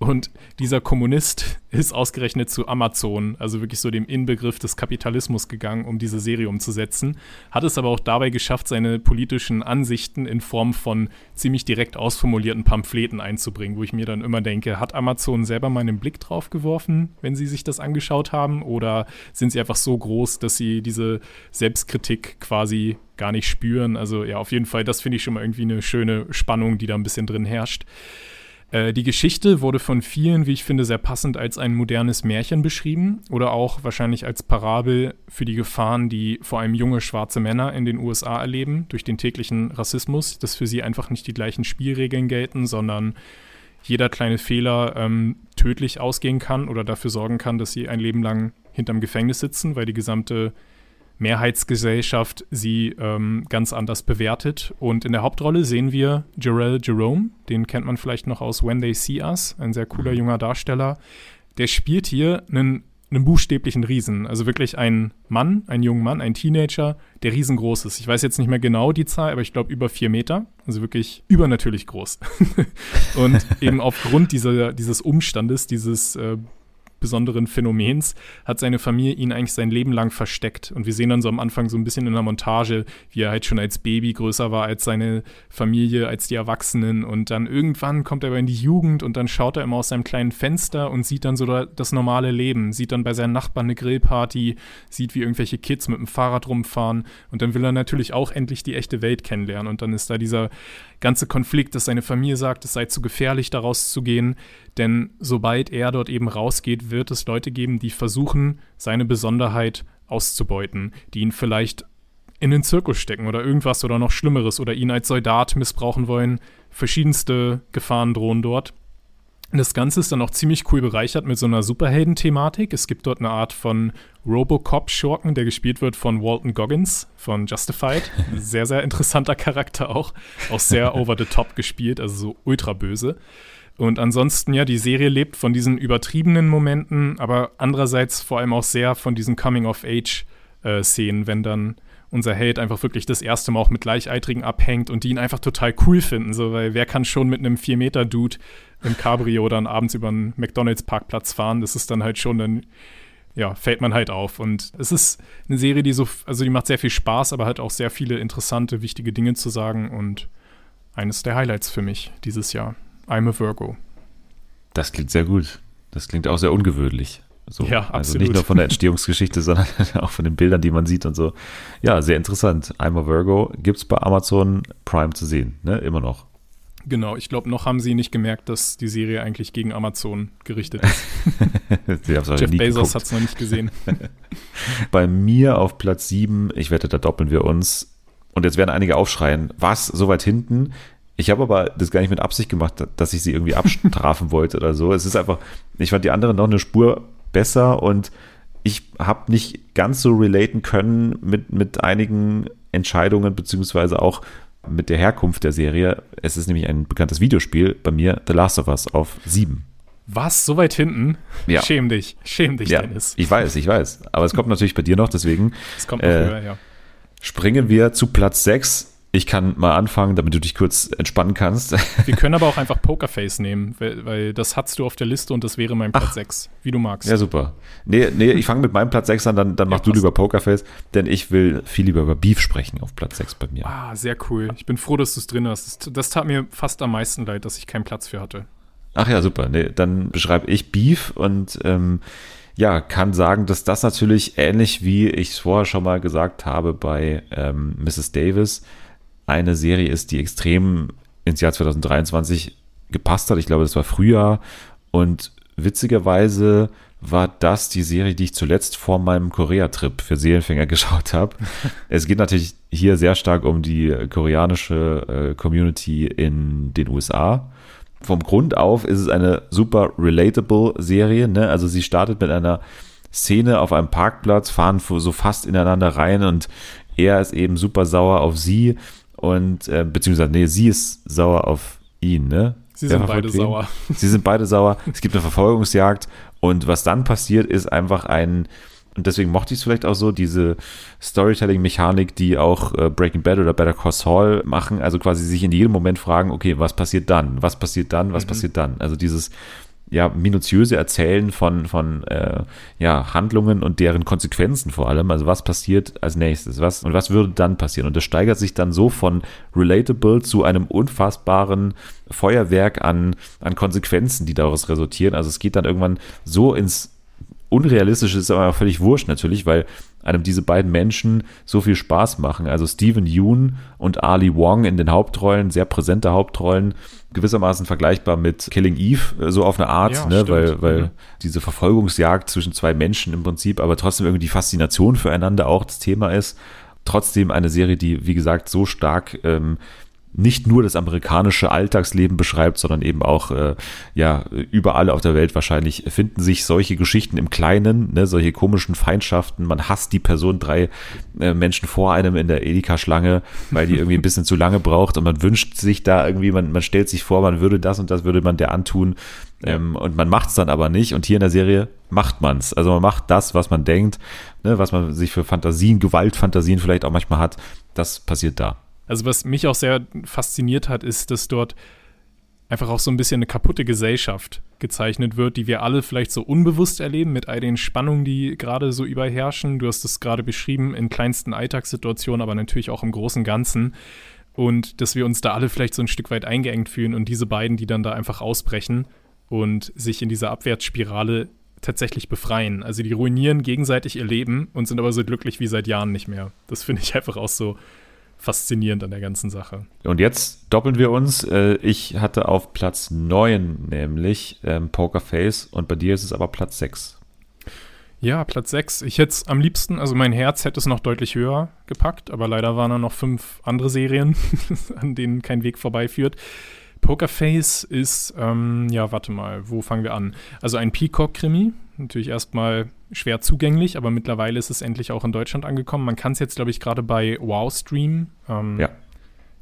Speaker 2: Und dieser Kommunist ist ausgerechnet zu Amazon, also wirklich so dem Inbegriff des Kapitalismus gegangen, um diese Serie umzusetzen. Hat es aber auch dabei geschafft, seine politischen Ansichten in Form von ziemlich direkt ausformulierten Pamphleten einzubringen, wo ich mir dann immer denke, hat Amazon selber mal einen Blick drauf geworfen, wenn sie sich das angeschaut haben? Oder sind sie einfach so groß, dass sie diese Selbstkritik quasi gar nicht spüren? Also ja, auf jeden Fall, das finde ich schon mal irgendwie eine schöne Spannung, die da ein bisschen drin herrscht. Äh, die Geschichte wurde von vielen, wie ich finde, sehr passend als ein modernes Märchen beschrieben oder auch wahrscheinlich als Parabel für die Gefahren, die vor allem junge schwarze Männer in den USA erleben durch den täglichen Rassismus, dass für sie einfach nicht die gleichen Spielregeln gelten, sondern jeder kleine Fehler ähm, tödlich ausgehen kann oder dafür sorgen kann, dass sie ein Leben lang hinterm Gefängnis sitzen, weil die gesamte Mehrheitsgesellschaft sie ähm, ganz anders bewertet. Und in der Hauptrolle sehen wir Jarell Jerome, den kennt man vielleicht noch aus When They See Us, ein sehr cooler mhm. junger Darsteller. Der spielt hier einen, einen buchstäblichen Riesen, also wirklich ein Mann, ein junger Mann, ein Teenager, der riesengroß ist. Ich weiß jetzt nicht mehr genau die Zahl, aber ich glaube über vier Meter, also wirklich übernatürlich groß. und eben aufgrund dieser, dieses Umstandes, dieses äh, besonderen Phänomens hat seine Familie ihn eigentlich sein Leben lang versteckt. Und wir sehen dann so am Anfang so ein bisschen in der Montage, wie er halt schon als Baby größer war als seine Familie, als die Erwachsenen. Und dann irgendwann kommt er aber in die Jugend und dann schaut er immer aus seinem kleinen Fenster und sieht dann so das normale Leben, sieht dann bei seinen Nachbarn eine Grillparty, sieht, wie irgendwelche Kids mit dem Fahrrad rumfahren. Und dann will er natürlich auch endlich die echte Welt kennenlernen. Und dann ist da dieser ganze Konflikt, dass seine Familie sagt, es sei zu gefährlich, daraus zu gehen. Denn sobald er dort eben rausgeht, wird es Leute geben, die versuchen, seine Besonderheit auszubeuten, die ihn vielleicht in den Zirkus stecken oder irgendwas oder noch Schlimmeres oder ihn als Soldat missbrauchen wollen. Verschiedenste Gefahren drohen dort. Das Ganze ist dann auch ziemlich cool bereichert mit so einer Superhelden-Thematik. Es gibt dort eine Art von Robocop-Schurken, der gespielt wird von Walton Goggins von Justified. Sehr, sehr interessanter Charakter auch. Auch sehr over the top gespielt, also so ultra böse. Und ansonsten, ja, die Serie lebt von diesen übertriebenen Momenten, aber andererseits vor allem auch sehr von diesen Coming-of-Age-Szenen, wenn dann unser Held einfach wirklich das erste Mal auch mit Gleichaltrigen abhängt und die ihn einfach total cool finden. So, weil wer kann schon mit einem 4-Meter-Dude im Cabrio dann abends über einen McDonalds-Parkplatz fahren? Das ist dann halt schon dann, ja, fällt man halt auf. Und es ist eine Serie, die so, also die macht sehr viel Spaß, aber hat auch sehr viele interessante, wichtige Dinge zu sagen und eines der Highlights für mich dieses Jahr. I'm a Virgo.
Speaker 1: Das klingt sehr gut. Das klingt auch sehr ungewöhnlich. So,
Speaker 2: ja, absolut.
Speaker 1: Also nicht nur von der Entstehungsgeschichte, sondern auch von den Bildern, die man sieht und so. Ja, sehr interessant. I'm a Virgo gibt es bei Amazon Prime zu sehen, ne? Immer noch.
Speaker 2: Genau, ich glaube, noch haben sie nicht gemerkt, dass die Serie eigentlich gegen Amazon gerichtet ist. Jeff Bezos hat es noch nicht gesehen.
Speaker 1: Bei mir auf Platz 7, ich wette, da doppeln wir uns. Und jetzt werden einige aufschreien, was, so weit hinten? Ich habe aber das gar nicht mit Absicht gemacht, dass ich sie irgendwie abstrafen wollte oder so. Es ist einfach, ich fand die anderen noch eine Spur besser und ich habe nicht ganz so relaten können mit, mit einigen Entscheidungen, beziehungsweise auch mit der Herkunft der Serie. Es ist nämlich ein bekanntes Videospiel bei mir, The Last of Us, auf 7.
Speaker 2: Was? So weit hinten? Ja. Schäm dich. Schäm dich,
Speaker 1: ja,
Speaker 2: Dennis.
Speaker 1: Ich weiß, ich weiß. Aber es kommt natürlich bei dir noch, deswegen.
Speaker 2: Es kommt noch äh, höher, ja.
Speaker 1: Springen wir zu Platz 6 ich kann mal anfangen, damit du dich kurz entspannen kannst.
Speaker 2: Wir können aber auch einfach Pokerface nehmen, weil, weil das hast du auf der Liste und das wäre mein Platz Ach, 6, wie du magst.
Speaker 1: Ja, super. Nee, nee ich fange mit meinem Platz 6 an, dann, dann ja, mach du lieber Pokerface, denn ich will viel lieber über Beef sprechen auf Platz 6 bei mir.
Speaker 2: Ah, sehr cool. Ich bin froh, dass du es drin hast. Das, das tat mir fast am meisten leid, dass ich keinen Platz für hatte.
Speaker 1: Ach ja, super. Nee, dann beschreibe ich Beef und ähm, ja, kann sagen, dass das natürlich ähnlich wie ich es vorher schon mal gesagt habe bei ähm, Mrs. Davis eine Serie ist, die extrem ins Jahr 2023 gepasst hat. Ich glaube, das war Frühjahr. Und witzigerweise war das die Serie, die ich zuletzt vor meinem Korea-Trip für Seelenfänger geschaut habe. es geht natürlich hier sehr stark um die koreanische äh, Community in den USA. Vom Grund auf ist es eine super relatable Serie. Ne? Also sie startet mit einer Szene auf einem Parkplatz, fahren so fast ineinander rein und er ist eben super sauer auf sie und äh, beziehungsweise, nee, sie ist sauer auf ihn, ne?
Speaker 2: Sie sind beide wen? sauer.
Speaker 1: Sie sind beide sauer. Es gibt eine Verfolgungsjagd und was dann passiert, ist einfach ein und deswegen mochte ich es vielleicht auch so, diese Storytelling-Mechanik, die auch äh, Breaking Bad oder Better Call Saul machen, also quasi sich in jedem Moment fragen, okay, was passiert dann? Was passiert dann? Was mhm. passiert dann? Also dieses ja, minutiöse Erzählen von, von äh, ja, Handlungen und deren Konsequenzen vor allem. Also was passiert als nächstes? Was, und was würde dann passieren? Und das steigert sich dann so von relatable zu einem unfassbaren Feuerwerk an, an Konsequenzen, die daraus resultieren. Also es geht dann irgendwann so ins Unrealistische, ist aber völlig wurscht natürlich, weil einem diese beiden Menschen so viel Spaß machen. Also Stephen Yoon und Ali Wong in den Hauptrollen, sehr präsente Hauptrollen, gewissermaßen vergleichbar mit Killing Eve, äh, so auf eine Art, ja, ne? weil, weil mhm. diese Verfolgungsjagd zwischen zwei Menschen im Prinzip, aber trotzdem irgendwie die Faszination füreinander auch das Thema ist. Trotzdem eine Serie, die, wie gesagt, so stark ähm, nicht nur das amerikanische Alltagsleben beschreibt, sondern eben auch äh, ja überall auf der Welt wahrscheinlich finden sich solche Geschichten im Kleinen, ne, solche komischen Feindschaften. Man hasst die Person drei äh, Menschen vor einem in der Edeka-Schlange, weil die irgendwie ein bisschen zu lange braucht und man wünscht sich da irgendwie, man, man stellt sich vor, man würde das und das würde man der antun ähm, und man macht es dann aber nicht. Und hier in der Serie macht man es. Also man macht das, was man denkt, ne, was man sich für Fantasien, Gewaltfantasien vielleicht auch manchmal hat. Das passiert da.
Speaker 2: Also was mich auch sehr fasziniert hat, ist, dass dort einfach auch so ein bisschen eine kaputte Gesellschaft gezeichnet wird, die wir alle vielleicht so unbewusst erleben mit all den Spannungen, die gerade so überherrschen. Du hast es gerade beschrieben in kleinsten Alltagssituationen, aber natürlich auch im großen Ganzen. Und dass wir uns da alle vielleicht so ein Stück weit eingeengt fühlen und diese beiden, die dann da einfach ausbrechen und sich in dieser Abwärtsspirale tatsächlich befreien. Also die ruinieren gegenseitig ihr Leben und sind aber so glücklich wie seit Jahren nicht mehr. Das finde ich einfach auch so faszinierend an der ganzen Sache.
Speaker 1: Und jetzt doppeln wir uns. Äh, ich hatte auf Platz 9 nämlich ähm, Pokerface und bei dir ist es aber Platz 6.
Speaker 2: Ja, Platz 6. Ich hätte es am liebsten, also mein Herz hätte es noch deutlich höher gepackt, aber leider waren da noch fünf andere Serien, an denen kein Weg vorbeiführt. Pokerface ist, ähm, ja, warte mal, wo fangen wir an? Also ein Peacock-Krimi, natürlich erstmal schwer zugänglich, aber mittlerweile ist es endlich auch in Deutschland angekommen. Man kann es jetzt, glaube ich, gerade bei Wow streamen. Ähm,
Speaker 1: ja.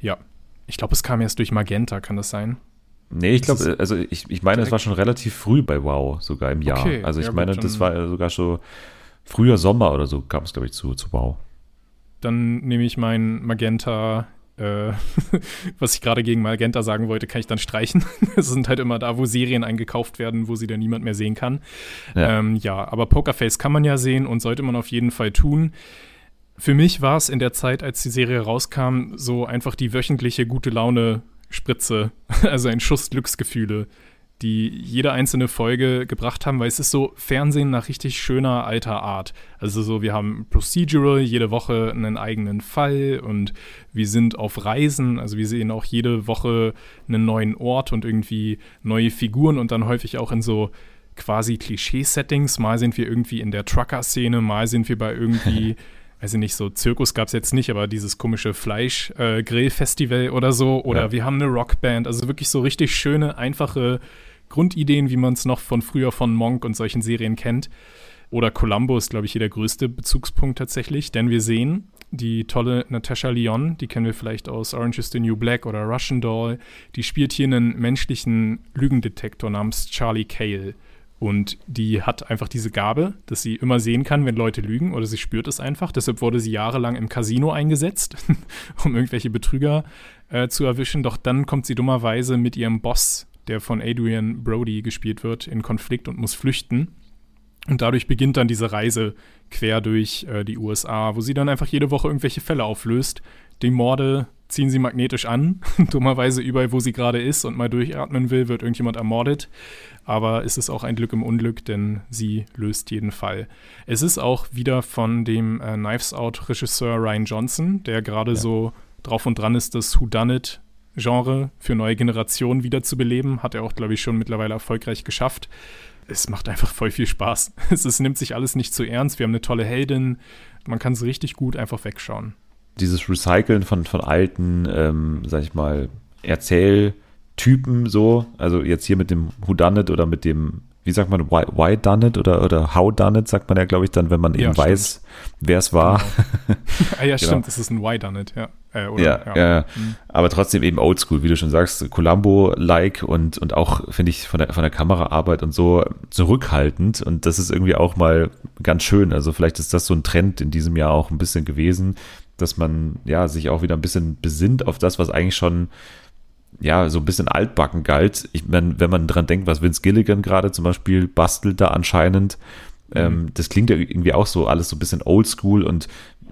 Speaker 2: Ja. Ich glaube, es kam erst durch Magenta, kann das sein?
Speaker 1: Nee, ich glaube, also ich, ich meine, es war schon relativ früh bei Wow, sogar im Jahr. Okay, also ich ja, meine, gut, das war sogar schon früher Sommer oder so kam es, glaube ich, zu, zu Wow.
Speaker 2: Dann nehme ich mein Magenta äh, was ich gerade gegen Magenta sagen wollte, kann ich dann streichen. Es sind halt immer da, wo Serien eingekauft werden, wo sie dann niemand mehr sehen kann. Ja, ähm, ja aber Pokerface kann man ja sehen und sollte man auf jeden Fall tun. Für mich war es in der Zeit, als die Serie rauskam, so einfach die wöchentliche gute Laune Spritze, also ein Schuss Glücksgefühle die jede einzelne Folge gebracht haben, weil es ist so Fernsehen nach richtig schöner alter Art. Also so, wir haben Procedural, jede Woche einen eigenen Fall und wir sind auf Reisen, also wir sehen auch jede Woche einen neuen Ort und irgendwie neue Figuren und dann häufig auch in so quasi Klischee-Settings. Mal sind wir irgendwie in der Trucker-Szene, mal sind wir bei irgendwie weiß ich nicht, so Zirkus gab es jetzt nicht, aber dieses komische Fleisch-Grill-Festival äh, oder so. Oder ja. wir haben eine Rockband. Also wirklich so richtig schöne, einfache Grundideen, wie man es noch von früher von Monk und solchen Serien kennt. Oder Columbo ist, glaube ich, hier der größte Bezugspunkt tatsächlich, denn wir sehen die tolle Natasha Lyon, die kennen wir vielleicht aus Orange is the New Black oder Russian Doll, die spielt hier einen menschlichen Lügendetektor namens Charlie Cale. Und die hat einfach diese Gabe, dass sie immer sehen kann, wenn Leute lügen oder sie spürt es einfach. Deshalb wurde sie jahrelang im Casino eingesetzt, um irgendwelche Betrüger äh, zu erwischen. Doch dann kommt sie dummerweise mit ihrem Boss der von Adrian Brody gespielt wird, in Konflikt und muss flüchten. Und dadurch beginnt dann diese Reise quer durch äh, die USA, wo sie dann einfach jede Woche irgendwelche Fälle auflöst. Die Morde ziehen sie magnetisch an. Dummerweise überall, wo sie gerade ist und mal durchatmen will, wird irgendjemand ermordet. Aber es ist auch ein Glück im Unglück, denn sie löst jeden Fall. Es ist auch wieder von dem äh, Knives Out-Regisseur Ryan Johnson, der gerade ja. so drauf und dran ist, das Who Done It Genre für neue Generationen wiederzubeleben. Hat er auch, glaube ich, schon mittlerweile erfolgreich geschafft. Es macht einfach voll viel Spaß. Es, es nimmt sich alles nicht zu ernst. Wir haben eine tolle Heldin. Man kann es richtig gut einfach wegschauen.
Speaker 1: Dieses Recyceln von, von alten, ähm, sag ich mal, Erzähltypen so, also jetzt hier mit dem Who Done It oder mit dem wie sagt man, why, why done it oder, oder how done it, sagt man ja, glaube ich, dann, wenn man ja, eben stimmt. weiß, wer es war.
Speaker 2: Genau. ah, ja, genau. stimmt, das ist ein why done it, ja.
Speaker 1: Äh, oder, ja, ja. ja. Mhm. aber trotzdem eben oldschool, wie du schon sagst, Columbo-like und, und auch, finde ich, von der, von der Kameraarbeit und so zurückhaltend. Und das ist irgendwie auch mal ganz schön. Also vielleicht ist das so ein Trend in diesem Jahr auch ein bisschen gewesen, dass man ja sich auch wieder ein bisschen besinnt auf das, was eigentlich schon ja, so ein bisschen altbacken galt. Ich meine, wenn man dran denkt, was Vince Gilligan gerade zum Beispiel bastelt da anscheinend, ähm, mhm. das klingt ja irgendwie auch so alles so ein bisschen oldschool und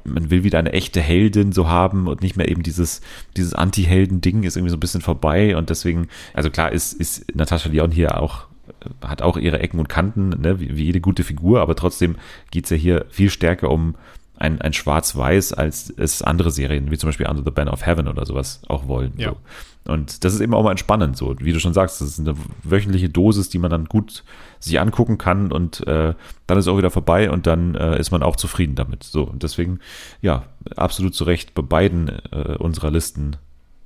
Speaker 1: man will wieder eine echte Heldin so haben und nicht mehr eben dieses, dieses Anti-Helden-Ding ist irgendwie so ein bisschen vorbei und deswegen, also klar ist, ist Natascha Leon hier auch äh, hat auch ihre Ecken und Kanten, ne, wie, wie jede gute Figur, aber trotzdem geht es ja hier viel stärker um ein, ein Schwarz-Weiß, als es andere Serien, wie zum Beispiel Under the Banner of Heaven oder sowas, auch wollen. Ja. So. Und das ist eben auch mal entspannend, so wie du schon sagst, das ist eine wöchentliche Dosis, die man dann gut sich angucken kann und äh, dann ist auch wieder vorbei und dann äh, ist man auch zufrieden damit. So, und deswegen, ja, absolut zu Recht bei beiden äh, unserer Listen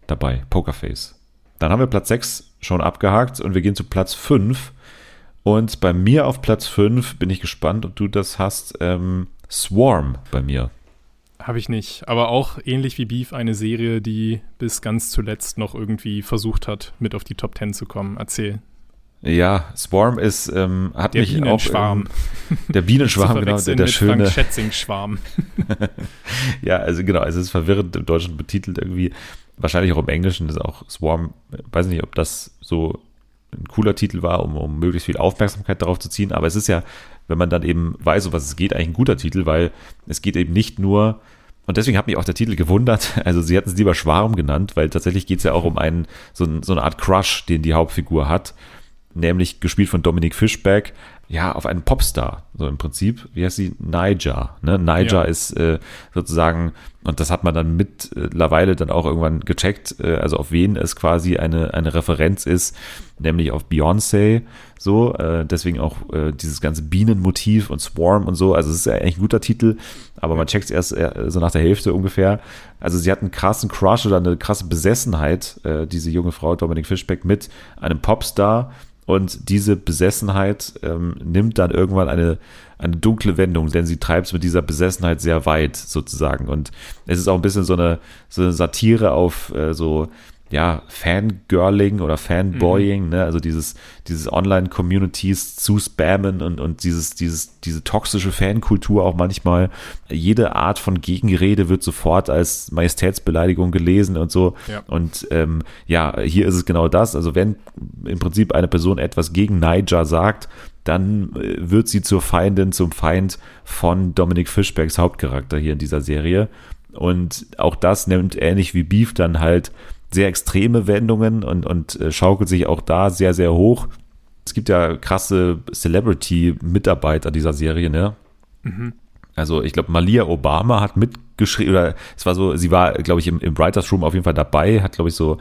Speaker 1: dabei. Pokerface. Dann haben wir Platz 6 schon abgehakt und wir gehen zu Platz 5. Und bei mir auf Platz 5 bin ich gespannt, ob du das hast. Ähm, Swarm bei mir.
Speaker 2: Habe ich nicht, aber auch ähnlich wie Beef eine Serie, die bis ganz zuletzt noch irgendwie versucht hat, mit auf die Top 10 zu kommen. Erzähl.
Speaker 1: Ja, Swarm ist, ähm, hat
Speaker 2: der
Speaker 1: mich
Speaker 2: Bienenschwarm.
Speaker 1: auch. Ähm, der Bienenschwarm, genau, der, der schöne.
Speaker 2: Schätzing-Schwarm.
Speaker 1: ja, also genau, es ist verwirrend im Deutschen betitelt irgendwie. Wahrscheinlich auch im Englischen ist auch Swarm, weiß nicht, ob das so ein cooler Titel war, um, um möglichst viel Aufmerksamkeit darauf zu ziehen. Aber es ist ja, wenn man dann eben weiß, um was es geht, eigentlich ein guter Titel, weil es geht eben nicht nur, und deswegen hat mich auch der Titel gewundert, also sie hatten es lieber Schwarm genannt, weil tatsächlich geht es ja auch um einen, so, so eine Art Crush, den die Hauptfigur hat, nämlich gespielt von Dominic Fishback, ja, auf einen Popstar, so im Prinzip. Wie heißt sie? Niger. Ne? Niger ja. ist äh, sozusagen, und das hat man dann mittlerweile dann auch irgendwann gecheckt, äh, also auf wen es quasi eine, eine Referenz ist, nämlich auf Beyoncé. So, äh, deswegen auch äh, dieses ganze Bienenmotiv und Swarm und so. Also es ist ja eigentlich ein guter Titel, aber man checkt es erst äh, so nach der Hälfte ungefähr. Also sie hat einen krassen Crush oder eine krasse Besessenheit, äh, diese junge Frau Dominic Fishback, mit einem Popstar und diese Besessenheit ähm, nimmt dann irgendwann eine, eine dunkle Wendung, denn sie treibt es mit dieser Besessenheit sehr weit sozusagen. Und es ist auch ein bisschen so eine, so eine Satire auf äh, so ja, Fangirling oder Fanboying, mhm. ne? also dieses, dieses Online-Communities zu spammen und, und dieses, dieses, diese toxische Fankultur auch manchmal. Jede Art von Gegenrede wird sofort als Majestätsbeleidigung gelesen und so. Ja. Und ähm, ja, hier ist es genau das. Also wenn im Prinzip eine Person etwas gegen Niger sagt, dann äh, wird sie zur Feindin, zum Feind von Dominic Fishbacks Hauptcharakter hier in dieser Serie. Und auch das nimmt ähnlich wie Beef dann halt sehr extreme Wendungen und, und äh, schaukelt sich auch da sehr, sehr hoch. Es gibt ja krasse Celebrity-Mitarbeiter dieser Serie, ne? Mhm. Also ich glaube, Malia Obama hat mitgeschrieben, oder es war so, sie war, glaube ich, im, im Writers Room auf jeden Fall dabei, hat, glaube ich, so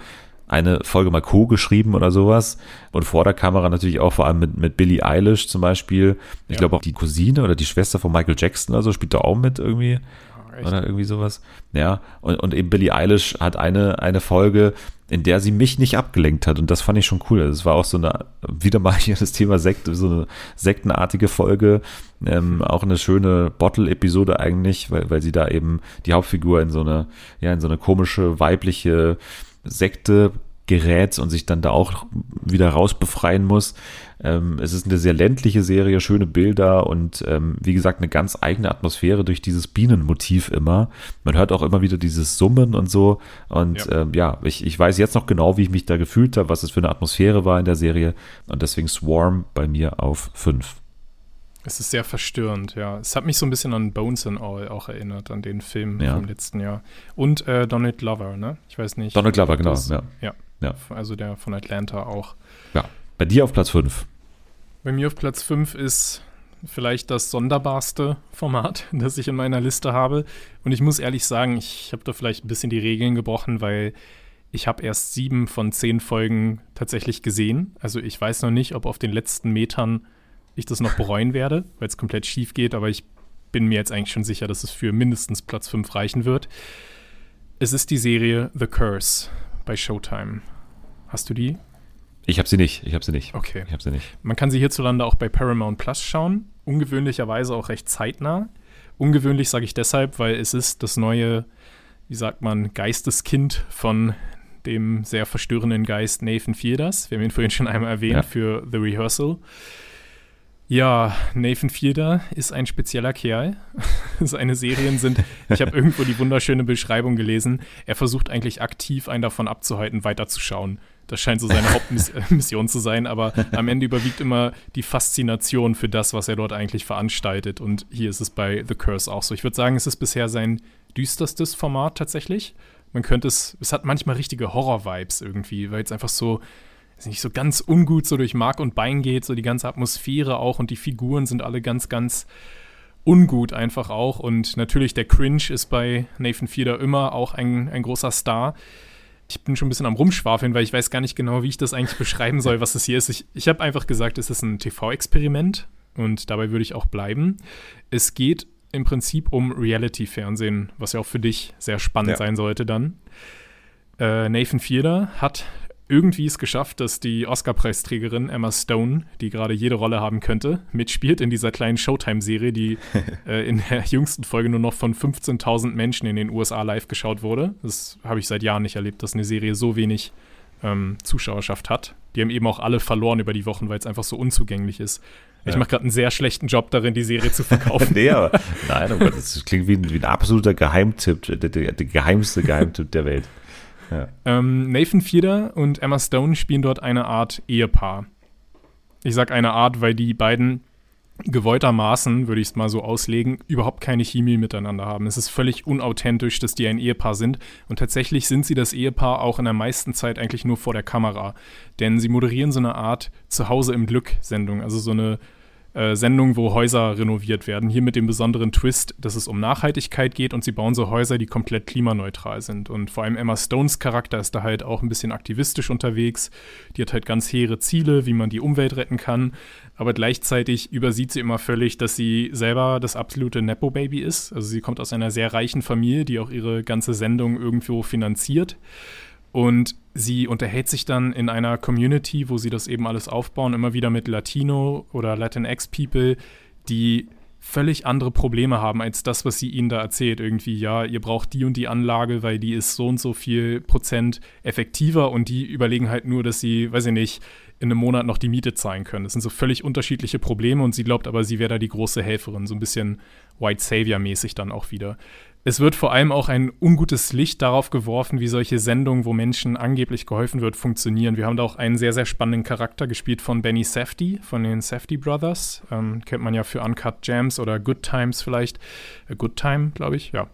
Speaker 1: eine Folge mal co-geschrieben oder sowas. Und vor der Kamera natürlich auch vor allem mit, mit Billie Eilish zum Beispiel. Ich ja. glaube auch die Cousine oder die Schwester von Michael Jackson, also spielt da auch mit irgendwie. Echt? Oder irgendwie sowas. Ja, und, und eben Billie Eilish hat eine, eine Folge, in der sie mich nicht abgelenkt hat. Und das fand ich schon cool. Das war auch so eine, wieder mal hier das Thema Sekt, so eine sektenartige Folge. Ähm, auch eine schöne Bottle-Episode eigentlich, weil, weil sie da eben die Hauptfigur in so eine, ja, in so eine komische weibliche Sekte gerät und sich dann da auch wieder rausbefreien muss. Ähm, es ist eine sehr ländliche Serie, schöne Bilder und ähm, wie gesagt eine ganz eigene Atmosphäre durch dieses Bienenmotiv immer. Man hört auch immer wieder dieses Summen und so. Und ja, ähm, ja ich, ich weiß jetzt noch genau, wie ich mich da gefühlt habe, was es für eine Atmosphäre war in der Serie. Und deswegen Swarm bei mir auf 5.
Speaker 2: Es ist sehr verstörend, ja. Es hat mich so ein bisschen an Bones and All auch erinnert, an den Film ja. vom letzten Jahr. Und äh, Donald Glover, ne? Ich weiß nicht.
Speaker 1: Donald Glover, genau, ja.
Speaker 2: ja. Ja. Also der von Atlanta auch.
Speaker 1: Bei dir auf Platz 5?
Speaker 2: Bei mir auf Platz 5 ist vielleicht das sonderbarste Format, das ich in meiner Liste habe. Und ich muss ehrlich sagen, ich habe da vielleicht ein bisschen die Regeln gebrochen, weil ich habe erst sieben von zehn Folgen tatsächlich gesehen. Also ich weiß noch nicht, ob auf den letzten Metern ich das noch bereuen werde, weil es komplett schief geht, aber ich bin mir jetzt eigentlich schon sicher, dass es für mindestens Platz 5 reichen wird. Es ist die Serie The Curse bei Showtime. Hast du die?
Speaker 1: Ich habe sie nicht. Ich habe sie nicht.
Speaker 2: Okay.
Speaker 1: Ich habe sie nicht.
Speaker 2: Man kann sie hierzulande auch bei Paramount Plus schauen. Ungewöhnlicherweise auch recht zeitnah. Ungewöhnlich sage ich deshalb, weil es ist das neue wie sagt man, Geisteskind von dem sehr verstörenden Geist Nathan Fieders. Wir haben ihn vorhin schon einmal erwähnt ja. für The Rehearsal. Ja, Nathan Fielder ist ein spezieller Kerl. Seine Serien sind, ich habe irgendwo die wunderschöne Beschreibung gelesen, er versucht eigentlich aktiv einen davon abzuhalten, weiterzuschauen. Das scheint so seine Hauptmission zu sein, aber am Ende überwiegt immer die Faszination für das, was er dort eigentlich veranstaltet. Und hier ist es bei The Curse auch so. Ich würde sagen, es ist bisher sein düsterstes Format tatsächlich. Man könnte es, es hat manchmal richtige Horror-Vibes irgendwie, weil es einfach so, nicht so ganz ungut so durch Mark und Bein geht, so die ganze Atmosphäre auch und die Figuren sind alle ganz, ganz ungut einfach auch. Und natürlich der Cringe ist bei Nathan Fielder immer auch ein, ein großer Star. Ich bin schon ein bisschen am Rumschwafeln, weil ich weiß gar nicht genau, wie ich das eigentlich beschreiben soll, was das hier ist. Ich, ich habe einfach gesagt, es ist ein TV-Experiment und dabei würde ich auch bleiben. Es geht im Prinzip um Reality-Fernsehen, was ja auch für dich sehr spannend ja. sein sollte dann. Äh, Nathan Fielder hat irgendwie es geschafft, dass die Oscar-Preisträgerin Emma Stone, die gerade jede Rolle haben könnte, mitspielt in dieser kleinen Showtime-Serie, die äh, in der jüngsten Folge nur noch von 15.000 Menschen in den USA live geschaut wurde. Das habe ich seit Jahren nicht erlebt, dass eine Serie so wenig ähm, Zuschauerschaft hat. Die haben eben auch alle verloren über die Wochen, weil es einfach so unzugänglich ist. Ich mache gerade einen sehr schlechten Job darin, die Serie zu verkaufen.
Speaker 1: nee, aber nein, aber das klingt wie ein, wie ein absoluter Geheimtipp, der, der, der geheimste Geheimtipp der Welt.
Speaker 2: Ähm, Nathan Fielder und Emma Stone spielen dort eine Art Ehepaar. Ich sage eine Art, weil die beiden gewolltermaßen, würde ich es mal so auslegen, überhaupt keine Chemie miteinander haben. Es ist völlig unauthentisch, dass die ein Ehepaar sind. Und tatsächlich sind sie das Ehepaar auch in der meisten Zeit eigentlich nur vor der Kamera. Denn sie moderieren so eine Art Zuhause im Glück-Sendung, also so eine äh, Sendung, wo Häuser renoviert werden. Hier mit dem besonderen Twist, dass es um Nachhaltigkeit geht und sie bauen so Häuser, die komplett klimaneutral sind. Und vor allem Emma Stones Charakter ist da halt auch ein bisschen aktivistisch unterwegs. Die hat halt ganz hehre Ziele, wie man die Umwelt retten kann. Aber gleichzeitig übersieht sie immer völlig, dass sie selber das absolute Nepo-Baby ist. Also sie kommt aus einer sehr reichen Familie, die auch ihre ganze Sendung irgendwo finanziert. Und sie unterhält sich dann in einer Community, wo sie das eben alles aufbauen, immer wieder mit Latino oder Latinx-People, die völlig andere Probleme haben als das, was sie ihnen da erzählt. Irgendwie, ja, ihr braucht die und die Anlage, weil die ist so und so viel Prozent effektiver und die überlegen halt nur, dass sie, weiß ich nicht, in einem Monat noch die Miete zahlen können. Das sind so völlig unterschiedliche Probleme und sie glaubt aber, sie wäre da die große Helferin, so ein bisschen White Savior-mäßig dann auch wieder. Es wird vor allem auch ein ungutes Licht darauf geworfen, wie solche Sendungen, wo Menschen angeblich geholfen wird, funktionieren. Wir haben da auch einen sehr, sehr spannenden Charakter gespielt von Benny Safdie, von den Safdie Brothers. Ähm, kennt man ja für Uncut Jams oder Good Times vielleicht. Äh, Good Time, glaube ich, ja.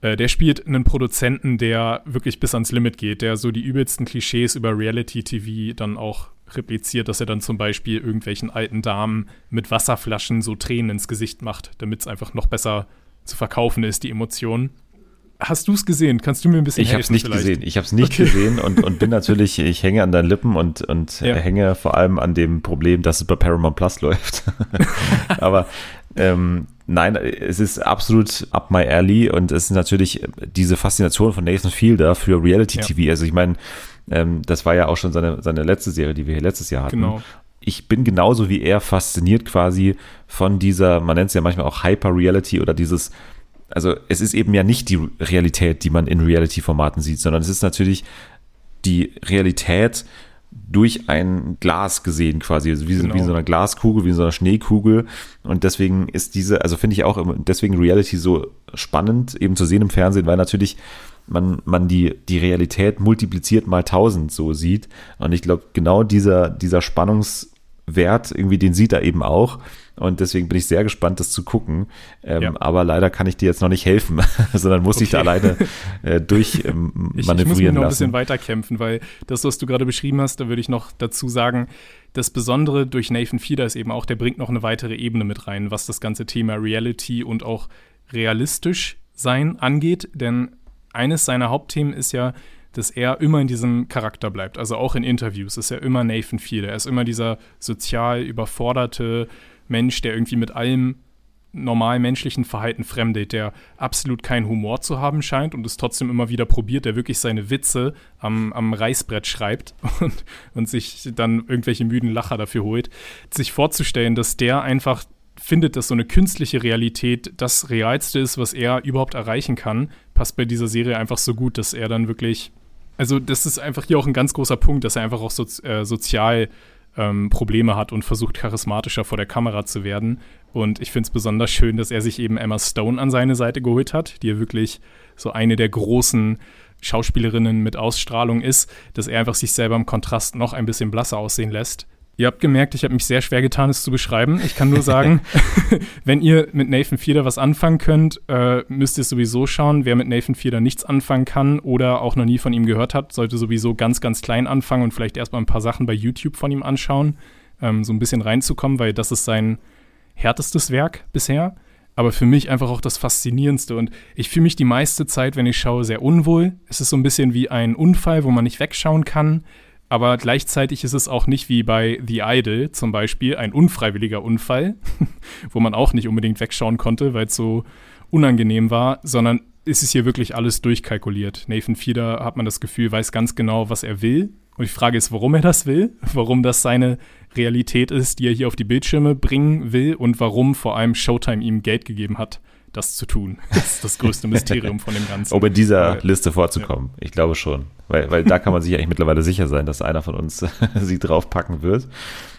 Speaker 2: Äh, der spielt einen Produzenten, der wirklich bis ans Limit geht, der so die übelsten Klischees über Reality-TV dann auch repliziert, dass er dann zum Beispiel irgendwelchen alten Damen mit Wasserflaschen so Tränen ins Gesicht macht, damit es einfach noch besser zu verkaufen ist, die Emotionen. Hast du es gesehen? Kannst du mir ein bisschen
Speaker 1: Ich habe es nicht vielleicht? gesehen. Ich habe es nicht okay. gesehen und, und bin natürlich, ich hänge an deinen Lippen und, und ja. hänge vor allem an dem Problem, dass es bei Paramount Plus läuft. Aber ähm, nein, es ist absolut up my alley und es ist natürlich diese Faszination von Nathan Fielder für Reality TV. Ja. Also ich meine, ähm, das war ja auch schon seine, seine letzte Serie, die wir hier letztes Jahr hatten. Genau ich bin genauso wie er fasziniert quasi von dieser, man nennt es ja manchmal auch Hyper-Reality oder dieses, also es ist eben ja nicht die Realität, die man in Reality-Formaten sieht, sondern es ist natürlich die Realität durch ein Glas gesehen quasi, also wie, genau. wie in so einer Glaskugel, wie in so einer Schneekugel und deswegen ist diese, also finde ich auch deswegen Reality so spannend eben zu sehen im Fernsehen, weil natürlich man, man die, die Realität multipliziert mal tausend so sieht. Und ich glaube, genau dieser, dieser Spannungswert, irgendwie, den sieht er eben auch. Und deswegen bin ich sehr gespannt, das zu gucken. Ähm, ja. Aber leider kann ich dir jetzt noch nicht helfen, sondern muss okay. ich da alleine äh, durch ähm,
Speaker 2: ich, manövrieren ich muss mir noch ein bisschen weiterkämpfen, weil das, was du gerade beschrieben hast, da würde ich noch dazu sagen, das Besondere durch Nathan Fieder ist eben auch, der bringt noch eine weitere Ebene mit rein, was das ganze Thema Reality und auch realistisch sein angeht. Denn eines seiner Hauptthemen ist ja, dass er immer in diesem Charakter bleibt. Also auch in Interviews ist er immer Nathan Fielder. Er ist immer dieser sozial überforderte Mensch, der irgendwie mit allem normalen menschlichen Verhalten fremdet, der absolut keinen Humor zu haben scheint und es trotzdem immer wieder probiert, der wirklich seine Witze am, am Reißbrett schreibt und, und sich dann irgendwelche müden Lacher dafür holt. Sich vorzustellen, dass der einfach findet, dass so eine künstliche Realität das Realste ist, was er überhaupt erreichen kann, passt bei dieser Serie einfach so gut, dass er dann wirklich, also das ist einfach hier auch ein ganz großer Punkt, dass er einfach auch so, äh, sozial ähm, Probleme hat und versucht charismatischer vor der Kamera zu werden. Und ich finde es besonders schön, dass er sich eben Emma Stone an seine Seite geholt hat, die ja wirklich so eine der großen Schauspielerinnen mit Ausstrahlung ist, dass er einfach sich selber im Kontrast noch ein bisschen blasser aussehen lässt. Ihr habt gemerkt, ich habe mich sehr schwer getan, es zu beschreiben. Ich kann nur sagen, wenn ihr mit Nathan Fielder was anfangen könnt, äh, müsst ihr es sowieso schauen. Wer mit Nathan Fielder nichts anfangen kann oder auch noch nie von ihm gehört hat, sollte sowieso ganz, ganz klein anfangen und vielleicht erstmal ein paar Sachen bei YouTube von ihm anschauen, ähm, so ein bisschen reinzukommen, weil das ist sein härtestes Werk bisher aber für mich einfach auch das Faszinierendste. Und ich fühle mich die meiste Zeit, wenn ich schaue, sehr unwohl. Es ist so ein bisschen wie ein Unfall, wo man nicht wegschauen kann. Aber gleichzeitig ist es auch nicht wie bei The Idol zum Beispiel ein unfreiwilliger Unfall, wo man auch nicht unbedingt wegschauen konnte, weil es so unangenehm war, sondern ist es hier wirklich alles durchkalkuliert. Nathan Fieder, hat man das Gefühl, weiß ganz genau, was er will. Und die Frage ist, warum er das will, warum das seine Realität ist, die er hier auf die Bildschirme bringen will und warum vor allem Showtime ihm Geld gegeben hat, das zu tun. Das ist das größte Mysterium von dem Ganzen.
Speaker 1: Um in dieser Weil, Liste vorzukommen. Ja. Ich glaube schon. Weil, weil da kann man sich eigentlich mittlerweile sicher sein, dass einer von uns sie draufpacken wird.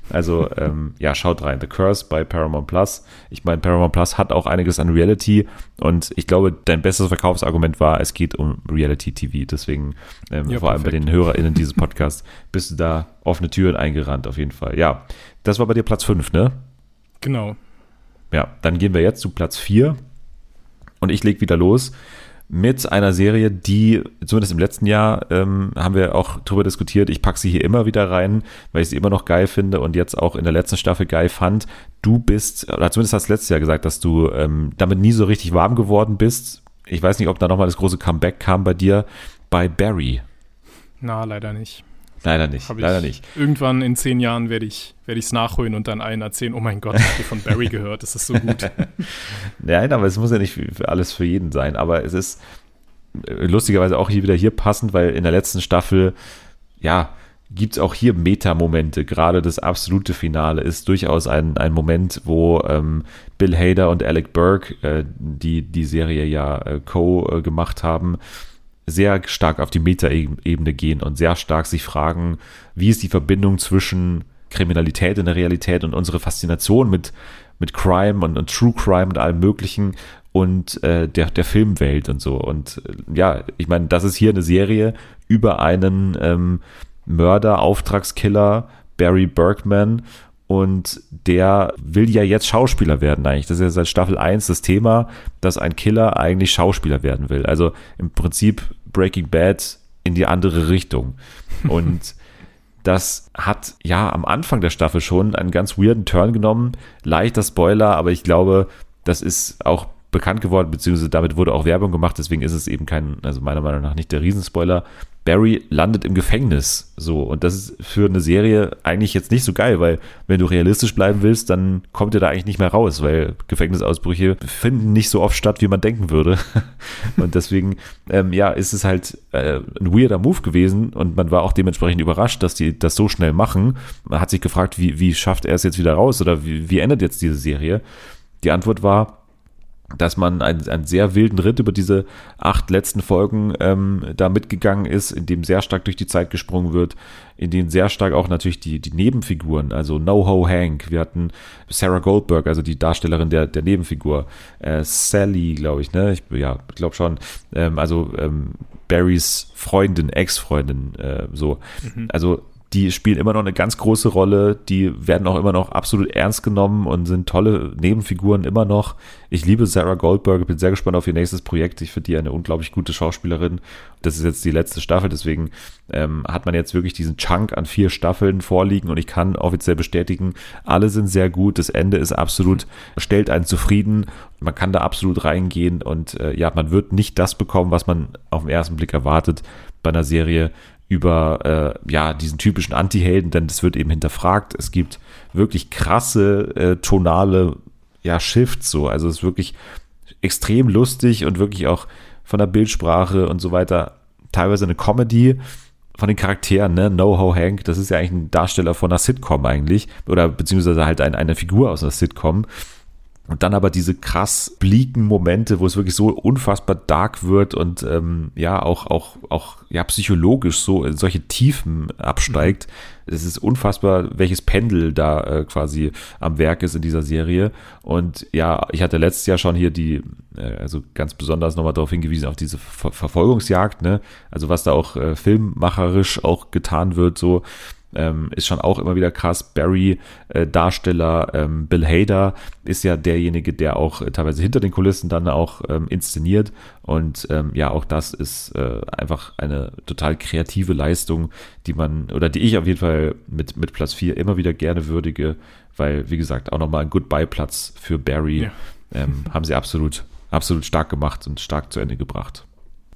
Speaker 1: Also ähm, ja, schaut rein. The Curse bei Paramount Plus. Ich meine, Paramount Plus hat auch einiges an Reality und ich glaube, dein bestes Verkaufsargument war, es geht um Reality TV. Deswegen, ähm, ja, vor allem bei den HörerInnen dieses Podcasts, bist du da offene Türen eingerannt, auf jeden Fall. Ja, das war bei dir Platz 5, ne?
Speaker 2: Genau.
Speaker 1: Ja, dann gehen wir jetzt zu Platz 4 und ich leg wieder los mit einer Serie, die zumindest im letzten Jahr ähm, haben wir auch drüber diskutiert. Ich packe sie hier immer wieder rein, weil ich sie immer noch geil finde und jetzt auch in der letzten Staffel geil fand. Du bist, oder zumindest hast du letztes Jahr gesagt, dass du ähm, damit nie so richtig warm geworden bist. Ich weiß nicht, ob da nochmal das große Comeback kam bei dir bei Barry.
Speaker 2: Na, leider nicht.
Speaker 1: Leider nicht, leider nicht.
Speaker 2: Irgendwann in zehn Jahren werde ich es nachholen und dann allen erzählen, oh mein Gott, ich habe von Barry gehört, das ist so gut.
Speaker 1: Nein, aber es muss ja nicht für alles für jeden sein, aber es ist äh, lustigerweise auch hier wieder hier passend, weil in der letzten Staffel, ja, gibt es auch hier Meta-Momente. Gerade das absolute Finale ist durchaus ein, ein Moment, wo ähm, Bill Hader und Alec Burke, äh, die die Serie ja äh, co äh, gemacht haben, sehr stark auf die Metaebene gehen und sehr stark sich fragen, wie ist die Verbindung zwischen Kriminalität in der Realität und unsere Faszination mit, mit Crime und, und True Crime und allem Möglichen und äh, der, der Filmwelt und so. Und äh, ja, ich meine, das ist hier eine Serie über einen ähm, Mörder, Auftragskiller, Barry Bergman. Und der will ja jetzt Schauspieler werden eigentlich. Das ist ja seit Staffel 1 das Thema, dass ein Killer eigentlich Schauspieler werden will. Also im Prinzip Breaking Bad in die andere Richtung. Und das hat ja am Anfang der Staffel schon einen ganz weirden Turn genommen. Leichter Spoiler, aber ich glaube, das ist auch bekannt geworden, beziehungsweise damit wurde auch Werbung gemacht, deswegen ist es eben kein, also meiner Meinung nach nicht der Riesenspoiler. Barry landet im Gefängnis. So, und das ist für eine Serie eigentlich jetzt nicht so geil, weil wenn du realistisch bleiben willst, dann kommt er da eigentlich nicht mehr raus, weil Gefängnisausbrüche finden nicht so oft statt, wie man denken würde. und deswegen, ähm, ja, ist es halt äh, ein weirder Move gewesen und man war auch dementsprechend überrascht, dass die das so schnell machen. Man hat sich gefragt, wie, wie schafft er es jetzt wieder raus oder wie, wie endet jetzt diese Serie? Die Antwort war, dass man einen, einen sehr wilden Ritt über diese acht letzten Folgen ähm, da mitgegangen ist, in dem sehr stark durch die Zeit gesprungen wird, in denen sehr stark auch natürlich die, die Nebenfiguren, also No-Ho Hank, wir hatten Sarah Goldberg, also die Darstellerin der, der Nebenfigur, äh, Sally, glaube ich, ne? Ich, ja, ich glaube schon. Ähm, also ähm, Barrys Freundin, Ex-Freundin, äh, so. Mhm. Also die spielen immer noch eine ganz große Rolle, die werden auch immer noch absolut ernst genommen und sind tolle Nebenfiguren immer noch. Ich liebe Sarah Goldberg, bin sehr gespannt auf ihr nächstes Projekt. Ich finde die eine unglaublich gute Schauspielerin. Das ist jetzt die letzte Staffel, deswegen ähm, hat man jetzt wirklich diesen Chunk an vier Staffeln vorliegen und ich kann offiziell bestätigen, alle sind sehr gut. Das Ende ist absolut, stellt einen zufrieden. Man kann da absolut reingehen und äh, ja, man wird nicht das bekommen, was man auf den ersten Blick erwartet bei einer Serie, über äh, ja diesen typischen Anti-Helden, denn das wird eben hinterfragt. Es gibt wirklich krasse äh, tonale ja Shifts so, also es ist wirklich extrem lustig und wirklich auch von der Bildsprache und so weiter teilweise eine Comedy von den Charakteren, ne? No-Ho Hank, das ist ja eigentlich ein Darsteller von einer Sitcom eigentlich oder beziehungsweise halt ein, eine Figur aus einer Sitcom Und dann aber diese krass bleaken Momente, wo es wirklich so unfassbar dark wird und ähm, ja, auch, auch, auch ja, psychologisch so in solche Tiefen absteigt. Mhm. Es ist unfassbar, welches Pendel da äh, quasi am Werk ist in dieser Serie. Und ja, ich hatte letztes Jahr schon hier die, äh, also ganz besonders nochmal darauf hingewiesen, auf diese Ver Verfolgungsjagd, ne? Also was da auch äh, filmmacherisch auch getan wird, so ähm, ist schon auch immer wieder krass. Barry, äh, Darsteller, ähm, Bill Hader ist ja derjenige, der auch äh, teilweise hinter den Kulissen dann auch ähm, inszeniert. Und ähm, ja, auch das ist äh, einfach eine total kreative Leistung, die man, oder die ich auf jeden Fall mit, mit Platz 4 immer wieder gerne würdige, weil, wie gesagt, auch nochmal ein Goodbye-Platz für Barry ja. ähm, haben sie absolut, absolut stark gemacht und stark zu Ende gebracht.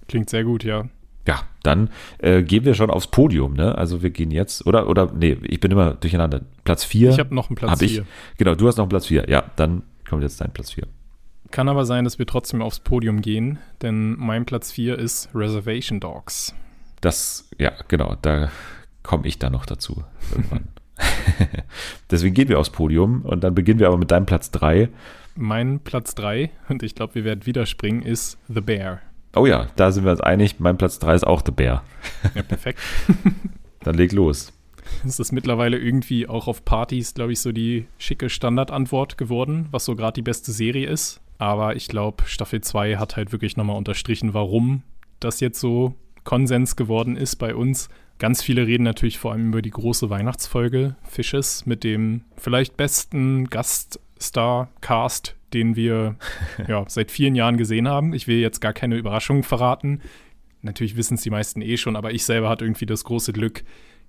Speaker 2: Klingt sehr gut, ja.
Speaker 1: Ja, dann äh, gehen wir schon aufs Podium, ne? Also wir gehen jetzt, oder, oder, nee, ich bin immer durcheinander. Platz 4.
Speaker 2: Ich habe noch einen Platz 4.
Speaker 1: Genau, du hast noch einen Platz 4. Ja, dann kommt jetzt dein Platz 4.
Speaker 2: Kann aber sein, dass wir trotzdem aufs Podium gehen, denn mein Platz 4 ist Reservation Dogs.
Speaker 1: Das, ja, genau, da komme ich dann noch dazu irgendwann. Deswegen gehen wir aufs Podium und dann beginnen wir aber mit deinem Platz 3.
Speaker 2: Mein Platz 3, und ich glaube, wir werden wieder springen, ist The Bear.
Speaker 1: Oh ja, da sind wir uns einig. Mein Platz 3 ist auch The Bear.
Speaker 2: Ja, perfekt.
Speaker 1: Dann leg los.
Speaker 2: Es ist mittlerweile irgendwie auch auf Partys, glaube ich, so die schicke Standardantwort geworden, was so gerade die beste Serie ist. Aber ich glaube, Staffel 2 hat halt wirklich nochmal unterstrichen, warum das jetzt so Konsens geworden ist bei uns. Ganz viele reden natürlich vor allem über die große Weihnachtsfolge Fishes mit dem vielleicht besten Gaststar-Cast den wir ja, seit vielen Jahren gesehen haben. Ich will jetzt gar keine Überraschung verraten. Natürlich wissen es die meisten eh schon, aber ich selber hatte irgendwie das große Glück,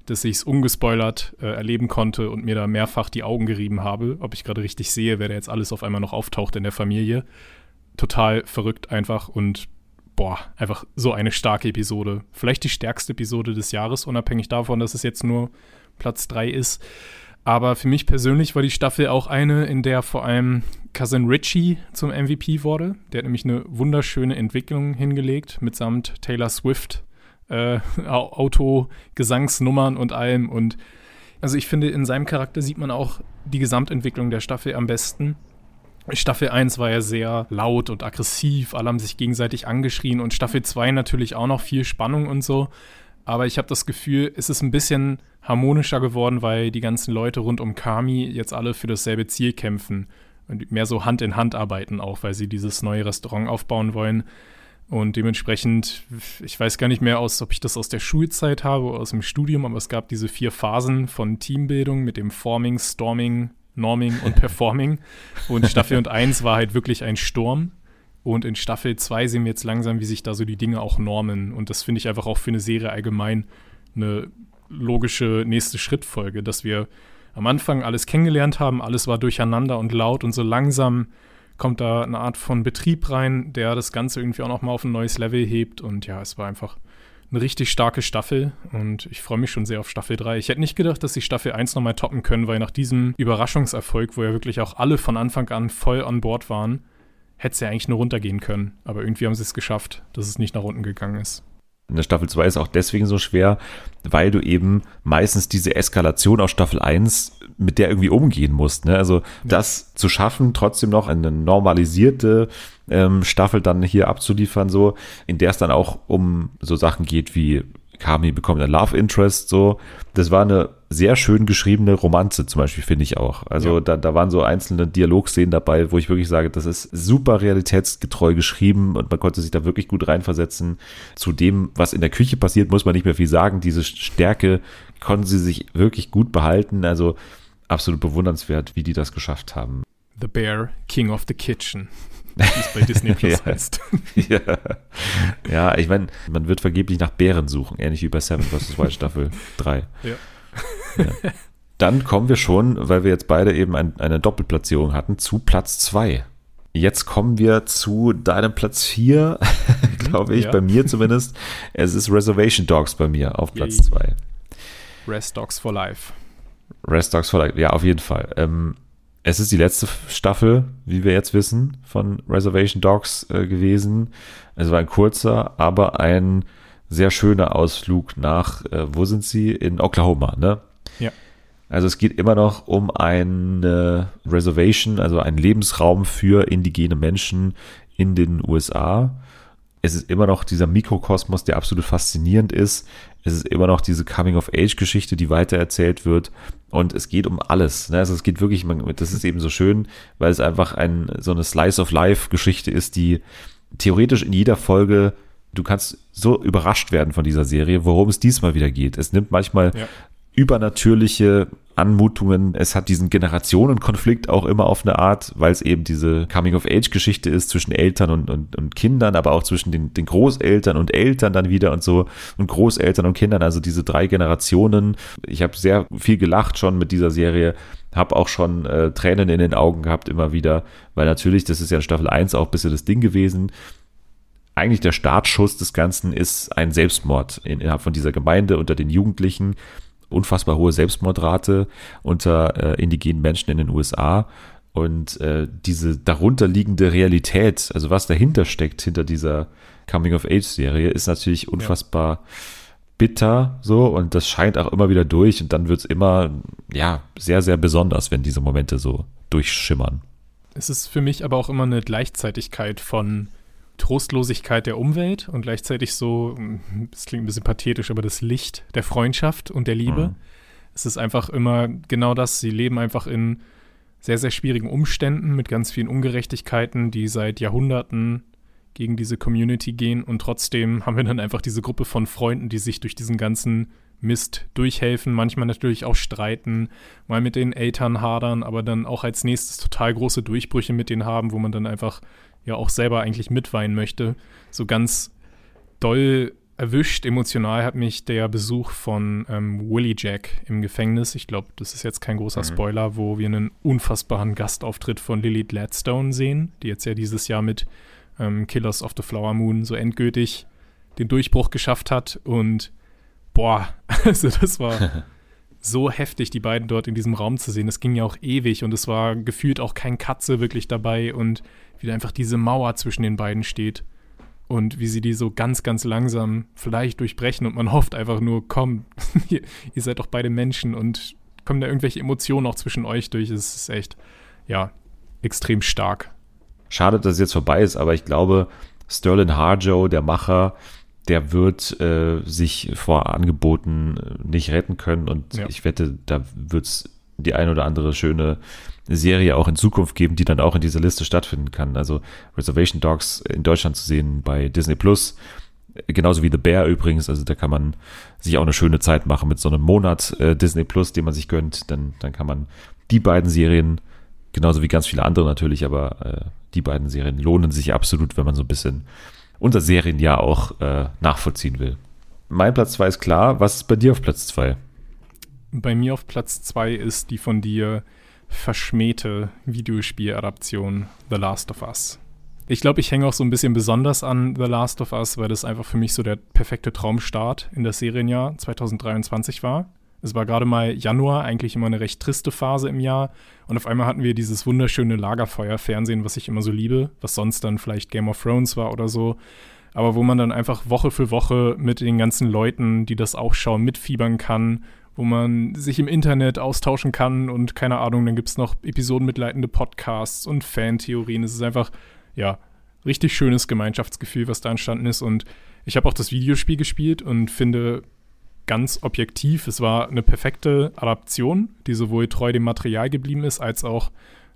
Speaker 2: dass ich es ungespoilert äh, erleben konnte und mir da mehrfach die Augen gerieben habe, ob ich gerade richtig sehe, wer da jetzt alles auf einmal noch auftaucht in der Familie. Total verrückt einfach und boah, einfach so eine starke Episode. Vielleicht die stärkste Episode des Jahres, unabhängig davon, dass es jetzt nur Platz 3 ist. Aber für mich persönlich war die Staffel auch eine, in der vor allem Cousin Richie zum MVP wurde. Der hat nämlich eine wunderschöne Entwicklung hingelegt, mitsamt Taylor Swift, äh, Auto, Gesangsnummern und allem. Und also ich finde, in seinem Charakter sieht man auch die Gesamtentwicklung der Staffel am besten. Staffel 1 war ja sehr laut und aggressiv, alle haben sich gegenseitig angeschrien und Staffel 2 natürlich auch noch viel Spannung und so. Aber ich habe das Gefühl, es ist ein bisschen harmonischer geworden, weil die ganzen Leute rund um Kami jetzt alle für dasselbe Ziel kämpfen mehr so Hand in Hand arbeiten, auch weil sie dieses neue Restaurant aufbauen wollen. Und dementsprechend, ich weiß gar nicht mehr aus, ob ich das aus der Schulzeit habe oder aus dem Studium, aber es gab diese vier Phasen von Teambildung mit dem Forming, Storming, Norming und Performing. und Staffel 1 war halt wirklich ein Sturm. Und in Staffel 2 sehen wir jetzt langsam, wie sich da so die Dinge auch normen. Und das finde ich einfach auch für eine Serie allgemein eine logische nächste Schrittfolge, dass wir am Anfang alles kennengelernt haben, alles war durcheinander und laut und so langsam kommt da eine Art von Betrieb rein, der das Ganze irgendwie auch nochmal auf ein neues Level hebt und ja, es war einfach eine richtig starke Staffel und ich freue mich schon sehr auf Staffel 3. Ich hätte nicht gedacht, dass sie Staffel 1 nochmal toppen können, weil nach diesem Überraschungserfolg, wo ja wirklich auch alle von Anfang an voll an Bord waren, hätte es ja eigentlich nur runtergehen können. Aber irgendwie haben sie es geschafft, dass es nicht nach unten gegangen ist
Speaker 1: in der Staffel 2 ist auch deswegen so schwer, weil du eben meistens diese Eskalation aus Staffel 1 mit der irgendwie umgehen musst. Ne? Also das zu schaffen, trotzdem noch eine normalisierte ähm, Staffel dann hier abzuliefern, so, in der es dann auch um so Sachen geht wie Kami bekommt ein Love Interest, so. Das war eine sehr schön geschriebene Romanze zum Beispiel, finde ich auch. Also ja. da, da waren so einzelne Dialogszenen dabei, wo ich wirklich sage, das ist super realitätsgetreu geschrieben und man konnte sich da wirklich gut reinversetzen. Zu dem, was in der Küche passiert, muss man nicht mehr viel sagen. Diese Stärke konnten sie sich wirklich gut behalten. Also absolut bewundernswert, wie die das geschafft haben.
Speaker 2: The Bear, King of the Kitchen wie es bei Disney Plus ja. heißt.
Speaker 1: ja. ja, ich meine, man wird vergeblich nach Bären suchen, ähnlich wie bei Seven vs. Wild Staffel 3. Ja. Ja. Dann kommen wir schon, weil wir jetzt beide eben ein, eine Doppelplatzierung hatten, zu Platz 2. Jetzt kommen wir zu deinem Platz 4, glaube ich, ja. bei mir zumindest. Es ist Reservation Dogs bei mir auf Platz 2.
Speaker 2: Rest Dogs for Life.
Speaker 1: Rest Dogs for Life, ja, auf jeden Fall. Ähm, es ist die letzte Staffel, wie wir jetzt wissen, von Reservation Dogs äh, gewesen. Es war ein kurzer, aber ein sehr schöner Ausflug nach, äh, wo sind sie? In Oklahoma, ne?
Speaker 2: Ja.
Speaker 1: Also es geht immer noch um eine Reservation, also einen Lebensraum für indigene Menschen in den USA. Es ist immer noch dieser Mikrokosmos, der absolut faszinierend ist. Es ist immer noch diese Coming-of-Age-Geschichte, die weitererzählt wird. Und es geht um alles. Ne? Also es geht wirklich, das ist eben so schön, weil es einfach ein, so eine Slice-of-Life-Geschichte ist, die theoretisch in jeder Folge du kannst so überrascht werden von dieser Serie, worum es diesmal wieder geht. Es nimmt manchmal ja. übernatürliche Anmutungen. Es hat diesen Generationenkonflikt auch immer auf eine Art, weil es eben diese Coming-of-Age-Geschichte ist zwischen Eltern und, und, und Kindern, aber auch zwischen den, den Großeltern und Eltern dann wieder und so und Großeltern und Kindern, also diese drei Generationen. Ich habe sehr viel gelacht schon mit dieser Serie, habe auch schon äh, Tränen in den Augen gehabt immer wieder, weil natürlich, das ist ja in Staffel 1 auch ein bisschen das Ding gewesen, eigentlich der Startschuss des Ganzen ist ein Selbstmord innerhalb von dieser Gemeinde unter den Jugendlichen. Unfassbar hohe Selbstmordrate unter äh, indigenen Menschen in den USA. Und äh, diese darunterliegende Realität, also was dahinter steckt, hinter dieser Coming-of-Age-Serie, ist natürlich unfassbar ja. bitter so und das scheint auch immer wieder durch und dann wird es immer, ja, sehr, sehr besonders, wenn diese Momente so durchschimmern.
Speaker 2: Es ist für mich aber auch immer eine Gleichzeitigkeit von Trostlosigkeit der Umwelt und gleichzeitig so, es klingt ein bisschen pathetisch, aber das Licht der Freundschaft und der Liebe. Mhm. Es ist einfach immer genau das. Sie leben einfach in sehr, sehr schwierigen Umständen mit ganz vielen Ungerechtigkeiten, die seit Jahrhunderten gegen diese Community gehen. Und trotzdem haben wir dann einfach diese Gruppe von Freunden, die sich durch diesen ganzen Mist durchhelfen, manchmal natürlich auch streiten, mal mit den Eltern hadern, aber dann auch als nächstes total große Durchbrüche mit denen haben, wo man dann einfach ja auch selber eigentlich mitweinen möchte. So ganz doll erwischt, emotional hat mich der Besuch von ähm, Willie Jack im Gefängnis. Ich glaube, das ist jetzt kein großer mhm. Spoiler, wo wir einen unfassbaren Gastauftritt von Lily Gladstone sehen, die jetzt ja dieses Jahr mit ähm, Killers of the Flower Moon so endgültig den Durchbruch geschafft hat. Und boah, also das war so heftig, die beiden dort in diesem Raum zu sehen. Das ging ja auch ewig und es war gefühlt auch kein Katze wirklich dabei und wie einfach diese Mauer zwischen den beiden steht und wie sie die so ganz, ganz langsam vielleicht durchbrechen und man hofft einfach nur, komm, ihr, ihr seid doch beide Menschen und kommen da irgendwelche Emotionen auch zwischen euch durch. Es ist echt, ja, extrem stark.
Speaker 1: Schade, dass es jetzt vorbei ist, aber ich glaube, Sterling Harjo, der Macher, der wird äh, sich vor Angeboten äh, nicht retten können und ja. ich wette, da wird es die ein oder andere schöne Serie auch in Zukunft geben, die dann auch in dieser Liste stattfinden kann. Also Reservation Dogs in Deutschland zu sehen bei Disney Plus, genauso wie The Bear übrigens. Also da kann man sich auch eine schöne Zeit machen mit so einem Monat äh, Disney Plus, den man sich gönnt. Dann, dann kann man die beiden Serien, genauso wie ganz viele andere natürlich, aber äh, die beiden Serien lohnen sich absolut, wenn man so ein bisschen unser Serienjahr auch äh, nachvollziehen will. Mein Platz 2 ist klar. Was ist bei dir auf Platz 2?
Speaker 2: Bei mir auf Platz 2 ist die von dir verschmähte Videospieladaption The Last of Us. Ich glaube, ich hänge auch so ein bisschen besonders an The Last of Us, weil das einfach für mich so der perfekte Traumstart in das Serienjahr 2023 war. Es war gerade mal Januar, eigentlich immer eine recht triste Phase im Jahr. Und auf einmal hatten wir dieses wunderschöne Lagerfeuer-Fernsehen, was ich immer so liebe, was sonst dann vielleicht Game of Thrones war oder so. Aber wo man dann einfach Woche für Woche mit den ganzen Leuten, die das auch schauen, mitfiebern kann wo man sich im Internet austauschen kann und keine Ahnung, dann gibt es noch episodenmitleitende Podcasts und Fantheorien. Es ist einfach, ja, richtig schönes Gemeinschaftsgefühl, was da entstanden ist. Und ich habe auch das Videospiel gespielt und finde ganz objektiv, es war eine perfekte Adaption, die sowohl treu dem Material geblieben ist, als auch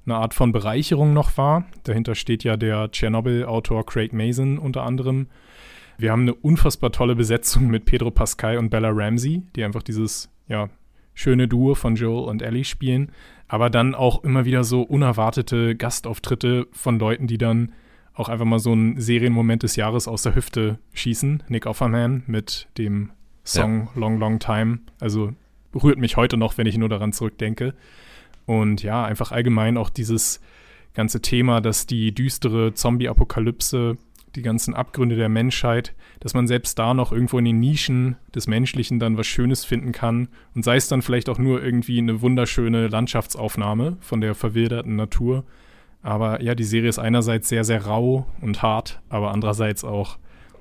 Speaker 2: eine Art von Bereicherung noch war. Dahinter steht ja der Tschernobyl-Autor Craig Mason unter anderem. Wir haben eine unfassbar tolle Besetzung mit Pedro Pascal und Bella Ramsey, die einfach dieses ja, schöne Duo von Joel und Ellie spielen, aber dann auch immer wieder so unerwartete Gastauftritte von Leuten, die dann auch einfach mal so einen Serienmoment des Jahres aus der Hüfte schießen. Nick Offerman mit dem Song ja. Long Long Time. Also berührt mich heute noch, wenn ich nur daran zurückdenke. Und ja, einfach allgemein auch dieses ganze Thema, dass die düstere Zombie-Apokalypse die ganzen Abgründe der Menschheit, dass man selbst da noch irgendwo in den Nischen des Menschlichen dann was Schönes finden kann und sei es dann vielleicht auch nur irgendwie eine wunderschöne Landschaftsaufnahme von der verwilderten Natur. Aber ja, die Serie ist einerseits sehr, sehr rau und hart, aber andererseits auch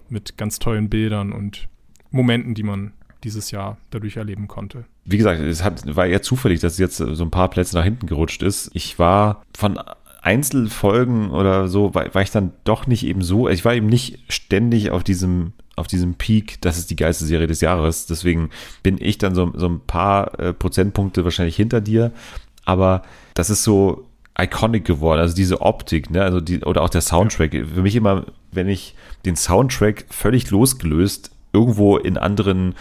Speaker 2: mit ganz tollen Bildern und Momenten, die man dieses Jahr dadurch erleben konnte.
Speaker 1: Wie gesagt, es hat, war eher zufällig, dass es jetzt so ein paar Plätze nach hinten gerutscht ist. Ich war von Einzelfolgen oder so, war, war ich dann doch nicht eben so, ich war eben nicht ständig auf diesem auf diesem Peak, das ist die geilste Serie des Jahres. Deswegen bin ich dann so, so ein paar äh, Prozentpunkte wahrscheinlich hinter dir. Aber das ist so iconic geworden. Also diese Optik, ne? Also die, oder auch der Soundtrack. Für mich immer, wenn ich den Soundtrack völlig losgelöst irgendwo in anderen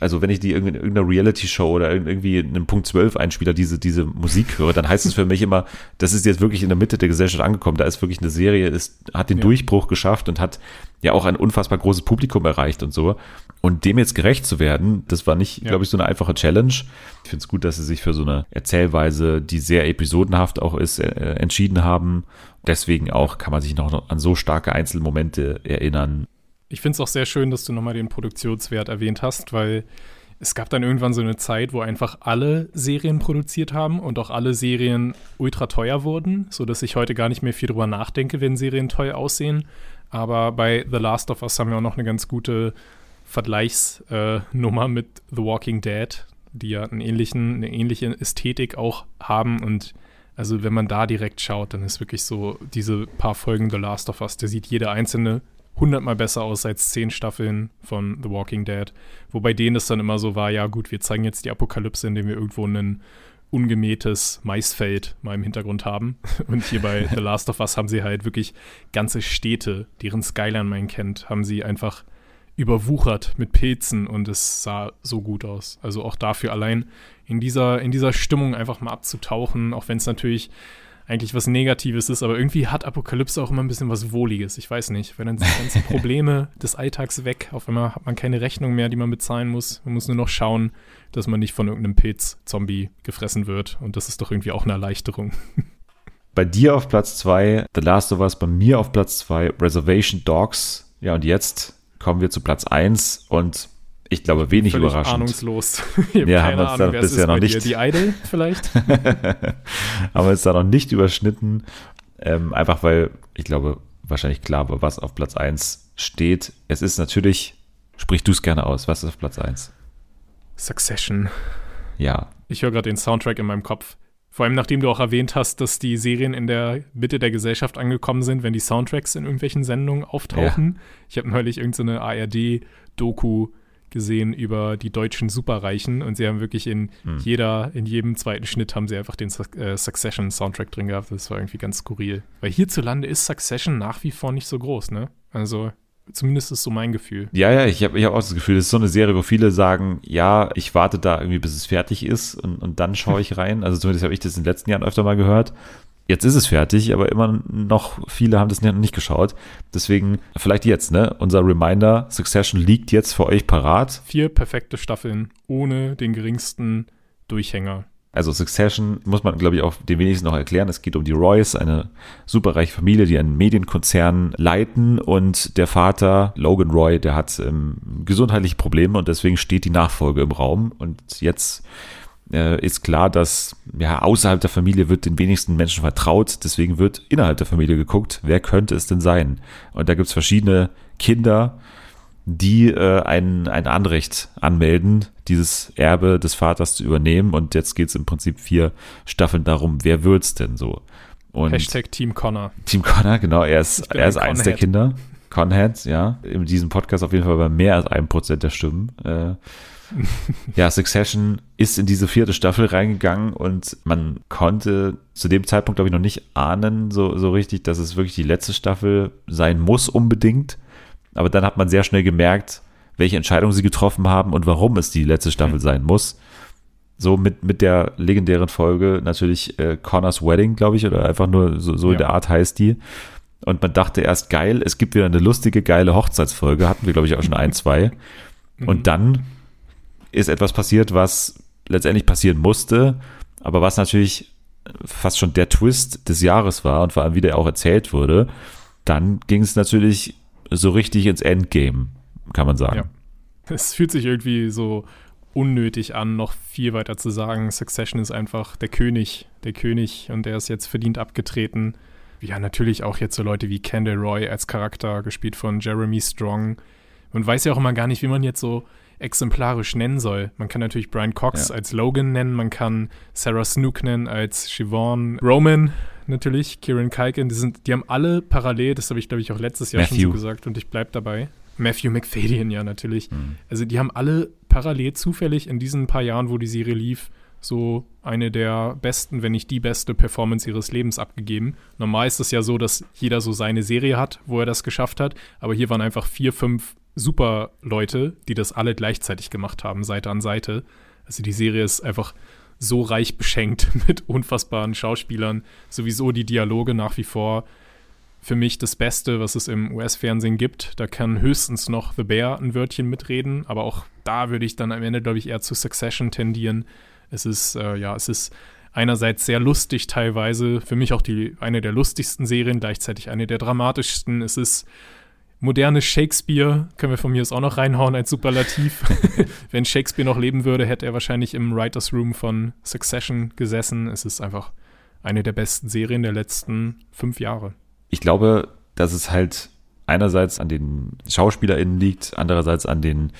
Speaker 1: also wenn ich die in irgendeiner Reality-Show oder irgendwie in einem Punkt 12 Einspieler diese, diese Musik höre, dann heißt es für mich immer, das ist jetzt wirklich in der Mitte der Gesellschaft angekommen. Da ist wirklich eine Serie, ist, hat den ja. Durchbruch geschafft und hat ja auch ein unfassbar großes Publikum erreicht und so. Und dem jetzt gerecht zu werden, das war nicht, ja. glaube ich, so eine einfache Challenge. Ich finde es gut, dass sie sich für so eine Erzählweise, die sehr episodenhaft auch ist, äh, entschieden haben. Deswegen auch kann man sich noch an so starke Einzelmomente erinnern.
Speaker 2: Ich finde es auch sehr schön, dass du nochmal den Produktionswert erwähnt hast, weil es gab dann irgendwann so eine Zeit, wo einfach alle Serien produziert haben und auch alle Serien ultra teuer wurden, sodass ich heute gar nicht mehr viel drüber nachdenke, wenn Serien teuer aussehen. Aber bei The Last of Us haben wir auch noch eine ganz gute Vergleichsnummer mit The Walking Dead, die ja einen ähnlichen, eine ähnliche Ästhetik auch haben und also wenn man da direkt schaut, dann ist wirklich so diese paar Folgen The Last of Us, der sieht jede einzelne hundertmal besser aus als zehn Staffeln von The Walking Dead. Wobei denen es dann immer so war, ja gut, wir zeigen jetzt die Apokalypse, indem wir irgendwo ein ungemähtes Maisfeld mal im Hintergrund haben. Und hier bei The Last of Us haben sie halt wirklich ganze Städte, deren Skyline man kennt, haben sie einfach überwuchert mit Pilzen und es sah so gut aus. Also auch dafür allein in dieser, in dieser Stimmung einfach mal abzutauchen, auch wenn es natürlich eigentlich was Negatives ist, aber irgendwie hat Apokalypse auch immer ein bisschen was Wohliges. Ich weiß nicht, wenn dann sind die ganzen Probleme des Alltags weg, auf einmal hat man keine Rechnung mehr, die man bezahlen muss. Man muss nur noch schauen, dass man nicht von irgendeinem Pilz-Zombie gefressen wird und das ist doch irgendwie auch eine Erleichterung.
Speaker 1: Bei dir auf Platz 2 The Last of Us, bei mir auf Platz 2 Reservation Dogs. Ja, und jetzt kommen wir zu Platz 1 und ich glaube, wenig Völlig überraschend.
Speaker 2: ahnungslos.
Speaker 1: ja, haben uns da bisher noch nicht.
Speaker 2: Dir? Die Idol vielleicht?
Speaker 1: haben wir uns da noch nicht überschnitten. Ähm, einfach weil, ich glaube, wahrscheinlich klar war, was auf Platz 1 steht. Es ist natürlich, sprich du es gerne aus, was ist auf Platz 1?
Speaker 2: Succession.
Speaker 1: Ja.
Speaker 2: Ich höre gerade den Soundtrack in meinem Kopf. Vor allem nachdem du auch erwähnt hast, dass die Serien in der Mitte der Gesellschaft angekommen sind, wenn die Soundtracks in irgendwelchen Sendungen auftauchen. Ja. Ich habe neulich irgendeine so ARD-Doku gesehen über die deutschen Superreichen und sie haben wirklich in hm. jeder, in jedem zweiten Schnitt haben sie einfach den äh, Succession-Soundtrack drin gehabt. Das war irgendwie ganz skurril. Weil hierzulande ist Succession nach wie vor nicht so groß, ne? Also Zumindest ist so mein Gefühl.
Speaker 1: Ja, ja, ich habe ich hab auch das Gefühl, das ist so eine Serie, wo viele sagen, ja, ich warte da irgendwie, bis es fertig ist und, und dann schaue ich rein. Also zumindest habe ich das in den letzten Jahren öfter mal gehört. Jetzt ist es fertig, aber immer noch viele haben das nicht geschaut. Deswegen vielleicht jetzt, ne? Unser Reminder, Succession liegt jetzt für euch parat.
Speaker 2: Vier perfekte Staffeln ohne den geringsten Durchhänger.
Speaker 1: Also Succession muss man, glaube ich, auch den wenigsten noch erklären. Es geht um die Roys, eine superreiche Familie, die einen Medienkonzern leiten und der Vater, Logan Roy, der hat ähm, gesundheitliche Probleme und deswegen steht die Nachfolge im Raum und jetzt äh, ist klar, dass ja, außerhalb der Familie wird den wenigsten Menschen vertraut. Deswegen wird innerhalb der Familie geguckt, wer könnte es denn sein? Und da gibt es verschiedene Kinder, die äh, ein, ein Anrecht anmelden, dieses Erbe des Vaters zu übernehmen. Und jetzt geht es im Prinzip vier Staffeln darum, wer wird's denn so?
Speaker 2: Und Hashtag Team Connor.
Speaker 1: Team Connor, genau, er ist, er ist eins der Kinder. Conheads, ja. In diesem Podcast auf jeden Fall bei mehr als einem Prozent der Stimmen. Äh, ja, Succession ist in diese vierte Staffel reingegangen und man konnte zu dem Zeitpunkt, glaube ich, noch nicht ahnen, so, so richtig, dass es wirklich die letzte Staffel sein muss unbedingt. Aber dann hat man sehr schnell gemerkt, welche Entscheidungen sie getroffen haben und warum es die letzte Staffel mhm. sein muss. So mit, mit der legendären Folge natürlich äh, Connors Wedding, glaube ich, oder einfach nur so, so ja. in der Art heißt die. Und man dachte erst, geil, es gibt wieder eine lustige, geile Hochzeitsfolge. Hatten wir, glaube ich, auch schon ein, zwei. Und mhm. dann ist etwas passiert, was letztendlich passieren musste, aber was natürlich fast schon der Twist des Jahres war und vor allem wie der auch erzählt wurde, dann ging es natürlich so richtig ins Endgame, kann man sagen. Ja.
Speaker 2: Es fühlt sich irgendwie so unnötig an, noch viel weiter zu sagen. Succession ist einfach der König, der König und der ist jetzt verdient abgetreten. Ja, natürlich auch jetzt so Leute wie Kendall Roy als Charakter, gespielt von Jeremy Strong. Man weiß ja auch immer gar nicht, wie man jetzt so exemplarisch nennen soll. Man kann natürlich Brian Cox ja. als Logan nennen, man kann Sarah Snook nennen als Siobhan Roman, natürlich, Kieran Culkin, die, sind, die haben alle parallel, das habe ich glaube ich auch letztes Jahr Matthew. schon so gesagt und ich bleibe dabei. Matthew McFadden, ja, natürlich. Mhm. Also die haben alle parallel zufällig in diesen paar Jahren, wo die Serie lief, so eine der besten, wenn nicht die beste Performance ihres Lebens abgegeben. Normal ist es ja so, dass jeder so seine Serie hat, wo er das geschafft hat, aber hier waren einfach vier, fünf super Leute, die das alle gleichzeitig gemacht haben, Seite an Seite. Also die Serie ist einfach so reich beschenkt mit unfassbaren Schauspielern, sowieso die Dialoge nach wie vor für mich das Beste, was es im US-Fernsehen gibt. Da kann höchstens noch The Bear ein Wörtchen mitreden, aber auch da würde ich dann am Ende, glaube ich, eher zu Succession tendieren. Es ist, äh, ja, es ist einerseits sehr lustig teilweise, für mich auch die, eine der lustigsten Serien, gleichzeitig eine der dramatischsten. Es ist modernes Shakespeare, können wir von mir aus auch noch reinhauen als Superlativ. Wenn Shakespeare noch leben würde, hätte er wahrscheinlich im Writers Room von Succession gesessen. Es ist einfach eine der besten Serien der letzten fünf Jahre
Speaker 1: ich glaube, dass es halt einerseits an den SchauspielerInnen liegt, andererseits an den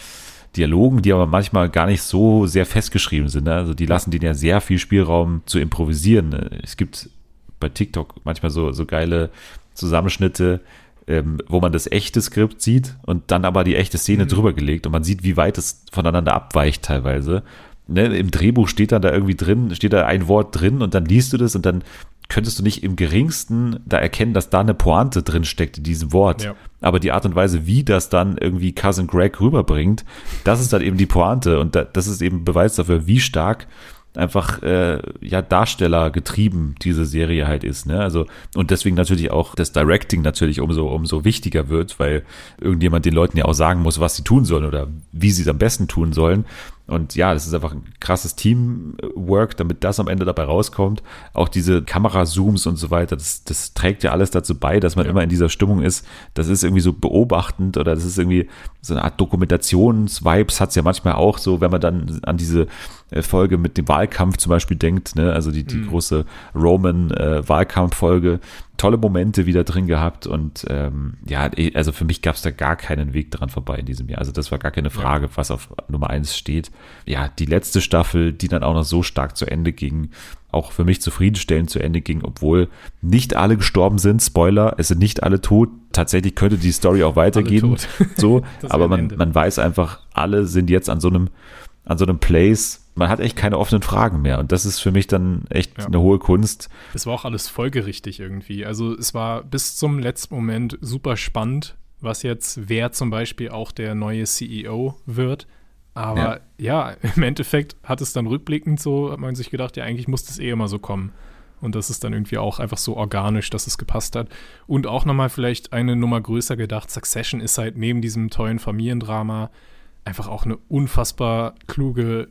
Speaker 1: Dialogen, die aber manchmal gar nicht so sehr festgeschrieben sind. Ne? Also die lassen denen ja sehr viel Spielraum zu improvisieren. Es gibt bei TikTok manchmal so, so geile Zusammenschnitte, ähm, wo man das echte Skript sieht und dann aber die echte Szene mhm. drüber gelegt und man sieht, wie weit es voneinander abweicht teilweise. Ne? Im Drehbuch steht dann da irgendwie drin, steht da ein Wort drin und dann liest du das und dann könntest du nicht im geringsten da erkennen, dass da eine Pointe drin steckt in diesem Wort. Ja. Aber die Art und Weise, wie das dann irgendwie Cousin Greg rüberbringt, das ist dann eben die Pointe und das ist eben Beweis dafür, wie stark einfach äh, ja Darsteller getrieben diese Serie halt ist, ne? Also und deswegen natürlich auch das Directing natürlich umso umso wichtiger wird, weil irgendjemand den Leuten ja auch sagen muss, was sie tun sollen oder wie sie es am besten tun sollen. Und ja, das ist einfach ein krasses Teamwork, damit das am Ende dabei rauskommt. Auch diese Kamerazooms und so weiter, das, das trägt ja alles dazu bei, dass man ja. immer in dieser Stimmung ist. Das ist irgendwie so beobachtend oder das ist irgendwie so eine Art Dokumentations-Vibes hat es ja manchmal auch so, wenn man dann an diese äh, Folge mit dem Wahlkampf zum Beispiel denkt, ne? also die, die mhm. große Roman-Wahlkampf-Folge, äh, tolle Momente wieder drin gehabt und ähm, ja, eh, also für mich gab es da gar keinen Weg dran vorbei in diesem Jahr. Also das war gar keine Frage, was auf Nummer eins steht. Ja, die letzte Staffel, die dann auch noch so stark zu Ende ging, auch für mich zufriedenstellend zu Ende ging, obwohl nicht alle gestorben sind. Spoiler, es sind nicht alle tot. Tatsächlich könnte die Story auch weitergehen. So, aber man, man weiß einfach, alle sind jetzt an so einem, an so einem Place, man hat echt keine offenen Fragen mehr. Und das ist für mich dann echt ja. eine hohe Kunst.
Speaker 2: Es war auch alles folgerichtig irgendwie. Also es war bis zum letzten Moment super spannend, was jetzt, wer zum Beispiel auch der neue CEO wird. Aber ja. ja, im Endeffekt hat es dann rückblickend so, hat man sich gedacht, ja, eigentlich muss das eh immer so kommen. Und das ist dann irgendwie auch einfach so organisch, dass es gepasst hat. Und auch nochmal vielleicht eine Nummer größer gedacht, Succession ist halt neben diesem tollen Familiendrama einfach auch eine unfassbar kluge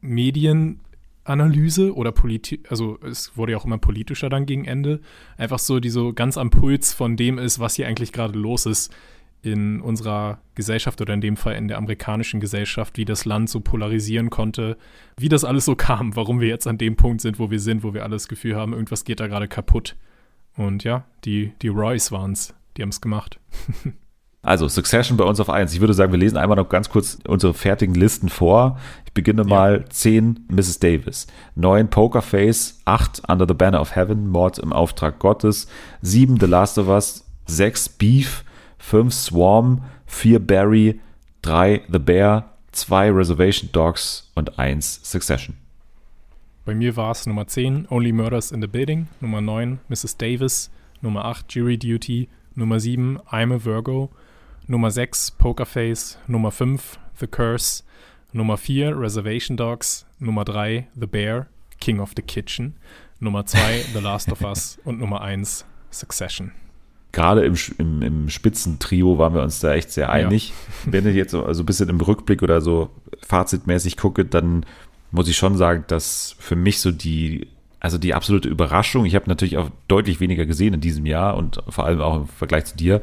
Speaker 2: Medienanalyse oder Politik, also es wurde ja auch immer politischer dann gegen Ende, einfach so, die so ganz am Puls von dem ist, was hier eigentlich gerade los ist in unserer Gesellschaft oder in dem Fall in der amerikanischen Gesellschaft, wie das Land so polarisieren konnte, wie das alles so kam, warum wir jetzt an dem Punkt sind, wo wir sind, wo wir alles Gefühl haben, irgendwas geht da gerade kaputt. Und ja, die, die Royce waren es, die haben es gemacht.
Speaker 1: Also Succession bei uns auf 1. Ich würde sagen, wir lesen einmal noch ganz kurz unsere fertigen Listen vor. Ich beginne ja. mal. 10 Mrs. Davis, 9 Pokerface, 8 Under the Banner of Heaven, Mord im Auftrag Gottes, 7 The Last of Us, 6 Beef, 5 Swarm, 4 Barry, 3 The Bear, 2 Reservation Dogs. Und 1 Succession.
Speaker 2: Bei mir war es Nummer 10 Only Murders in the Building, Nummer 9 Mrs. Davis, Nummer 8 Jury Duty, Nummer 7 I'm a Virgo, Nummer 6 Pokerface, Nummer 5 The Curse, Nummer 4 Reservation Dogs, Nummer 3 The Bear, King of the Kitchen, Nummer 2 The Last of Us und Nummer 1 Succession.
Speaker 1: Gerade im, im, im Spitzentrio waren wir uns da echt sehr einig. Ja. Wenn ich jetzt so also ein bisschen im Rückblick oder so fazitmäßig gucke, dann muss ich schon sagen, dass für mich so die also die absolute Überraschung, ich habe natürlich auch deutlich weniger gesehen in diesem Jahr und vor allem auch im Vergleich zu dir,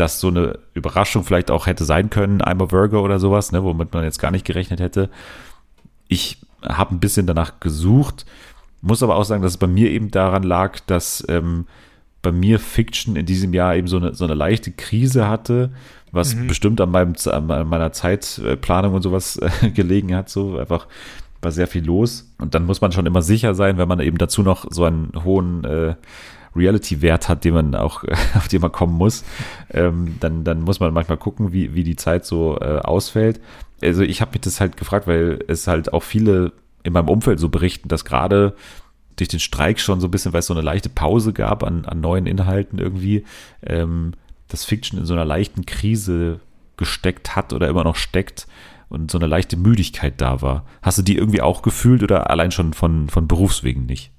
Speaker 1: dass so eine Überraschung vielleicht auch hätte sein können, I'm a Virgo oder sowas, ne, womit man jetzt gar nicht gerechnet hätte. Ich habe ein bisschen danach gesucht, muss aber auch sagen, dass es bei mir eben daran lag, dass ähm, bei mir Fiction in diesem Jahr eben so eine, so eine leichte Krise hatte. was mhm. bestimmt an, meinem, an meiner Zeitplanung und sowas äh, gelegen hat, so einfach war sehr viel los. Und dann muss man schon immer sicher sein, wenn man eben dazu noch so einen hohen äh, Reality-Wert hat, den man auch, auf den man kommen muss, ähm, dann, dann muss man manchmal gucken, wie, wie die Zeit so äh, ausfällt. Also ich habe mich das halt gefragt, weil es halt auch viele in meinem Umfeld so berichten, dass gerade durch den Streik schon so ein bisschen, weil es so eine leichte Pause gab an, an neuen Inhalten irgendwie, ähm, dass Fiction in so einer leichten Krise gesteckt hat oder immer noch steckt und so eine leichte Müdigkeit da war. Hast du die irgendwie auch gefühlt oder allein schon von, von Berufswegen nicht?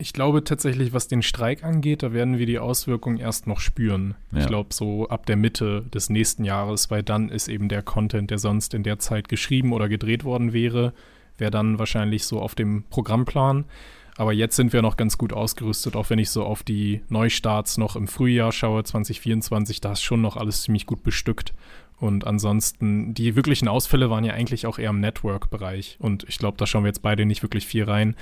Speaker 2: Ich glaube tatsächlich, was den Streik angeht, da werden wir die Auswirkungen erst noch spüren. Ja. Ich glaube, so ab der Mitte des nächsten Jahres, weil dann ist eben der Content, der sonst in der Zeit geschrieben oder gedreht worden wäre, wäre dann wahrscheinlich so auf dem Programmplan. Aber jetzt sind wir noch ganz gut ausgerüstet, auch wenn ich so auf die Neustarts noch im Frühjahr schaue, 2024, da ist schon noch alles ziemlich gut bestückt. Und ansonsten, die wirklichen Ausfälle waren ja eigentlich auch eher im Network-Bereich. Und ich glaube, da schauen wir jetzt beide nicht wirklich viel rein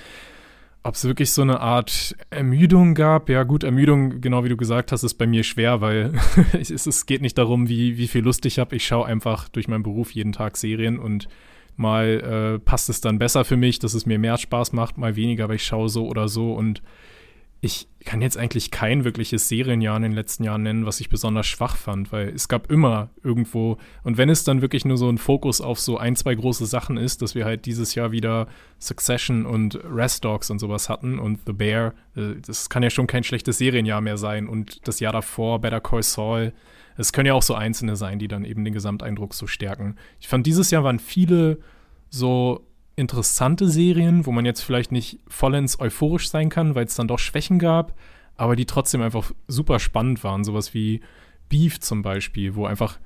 Speaker 2: ob es wirklich so eine Art Ermüdung gab. Ja, gut, Ermüdung, genau wie du gesagt hast, ist bei mir schwer, weil es, es geht nicht darum, wie, wie viel Lust ich habe. Ich schaue einfach durch meinen Beruf jeden Tag Serien und mal äh, passt es dann besser für mich, dass es mir mehr Spaß macht, mal weniger, aber ich schaue so oder so und ich kann jetzt eigentlich kein wirkliches Serienjahr in den letzten Jahren nennen, was ich besonders schwach fand, weil es gab immer irgendwo, und wenn es dann wirklich nur so ein Fokus auf so ein, zwei große Sachen ist, dass wir halt dieses Jahr wieder Succession und Rest Dogs und sowas hatten und The Bear, äh, das kann ja schon kein schlechtes Serienjahr mehr sein und das Jahr davor Better Call Saul, es können ja auch so einzelne sein, die dann eben den Gesamteindruck so stärken. Ich fand, dieses Jahr waren viele so interessante Serien, wo man jetzt vielleicht nicht vollends euphorisch sein kann, weil es dann doch Schwächen gab, aber die trotzdem einfach super spannend waren. Sowas wie Beef zum Beispiel, wo einfach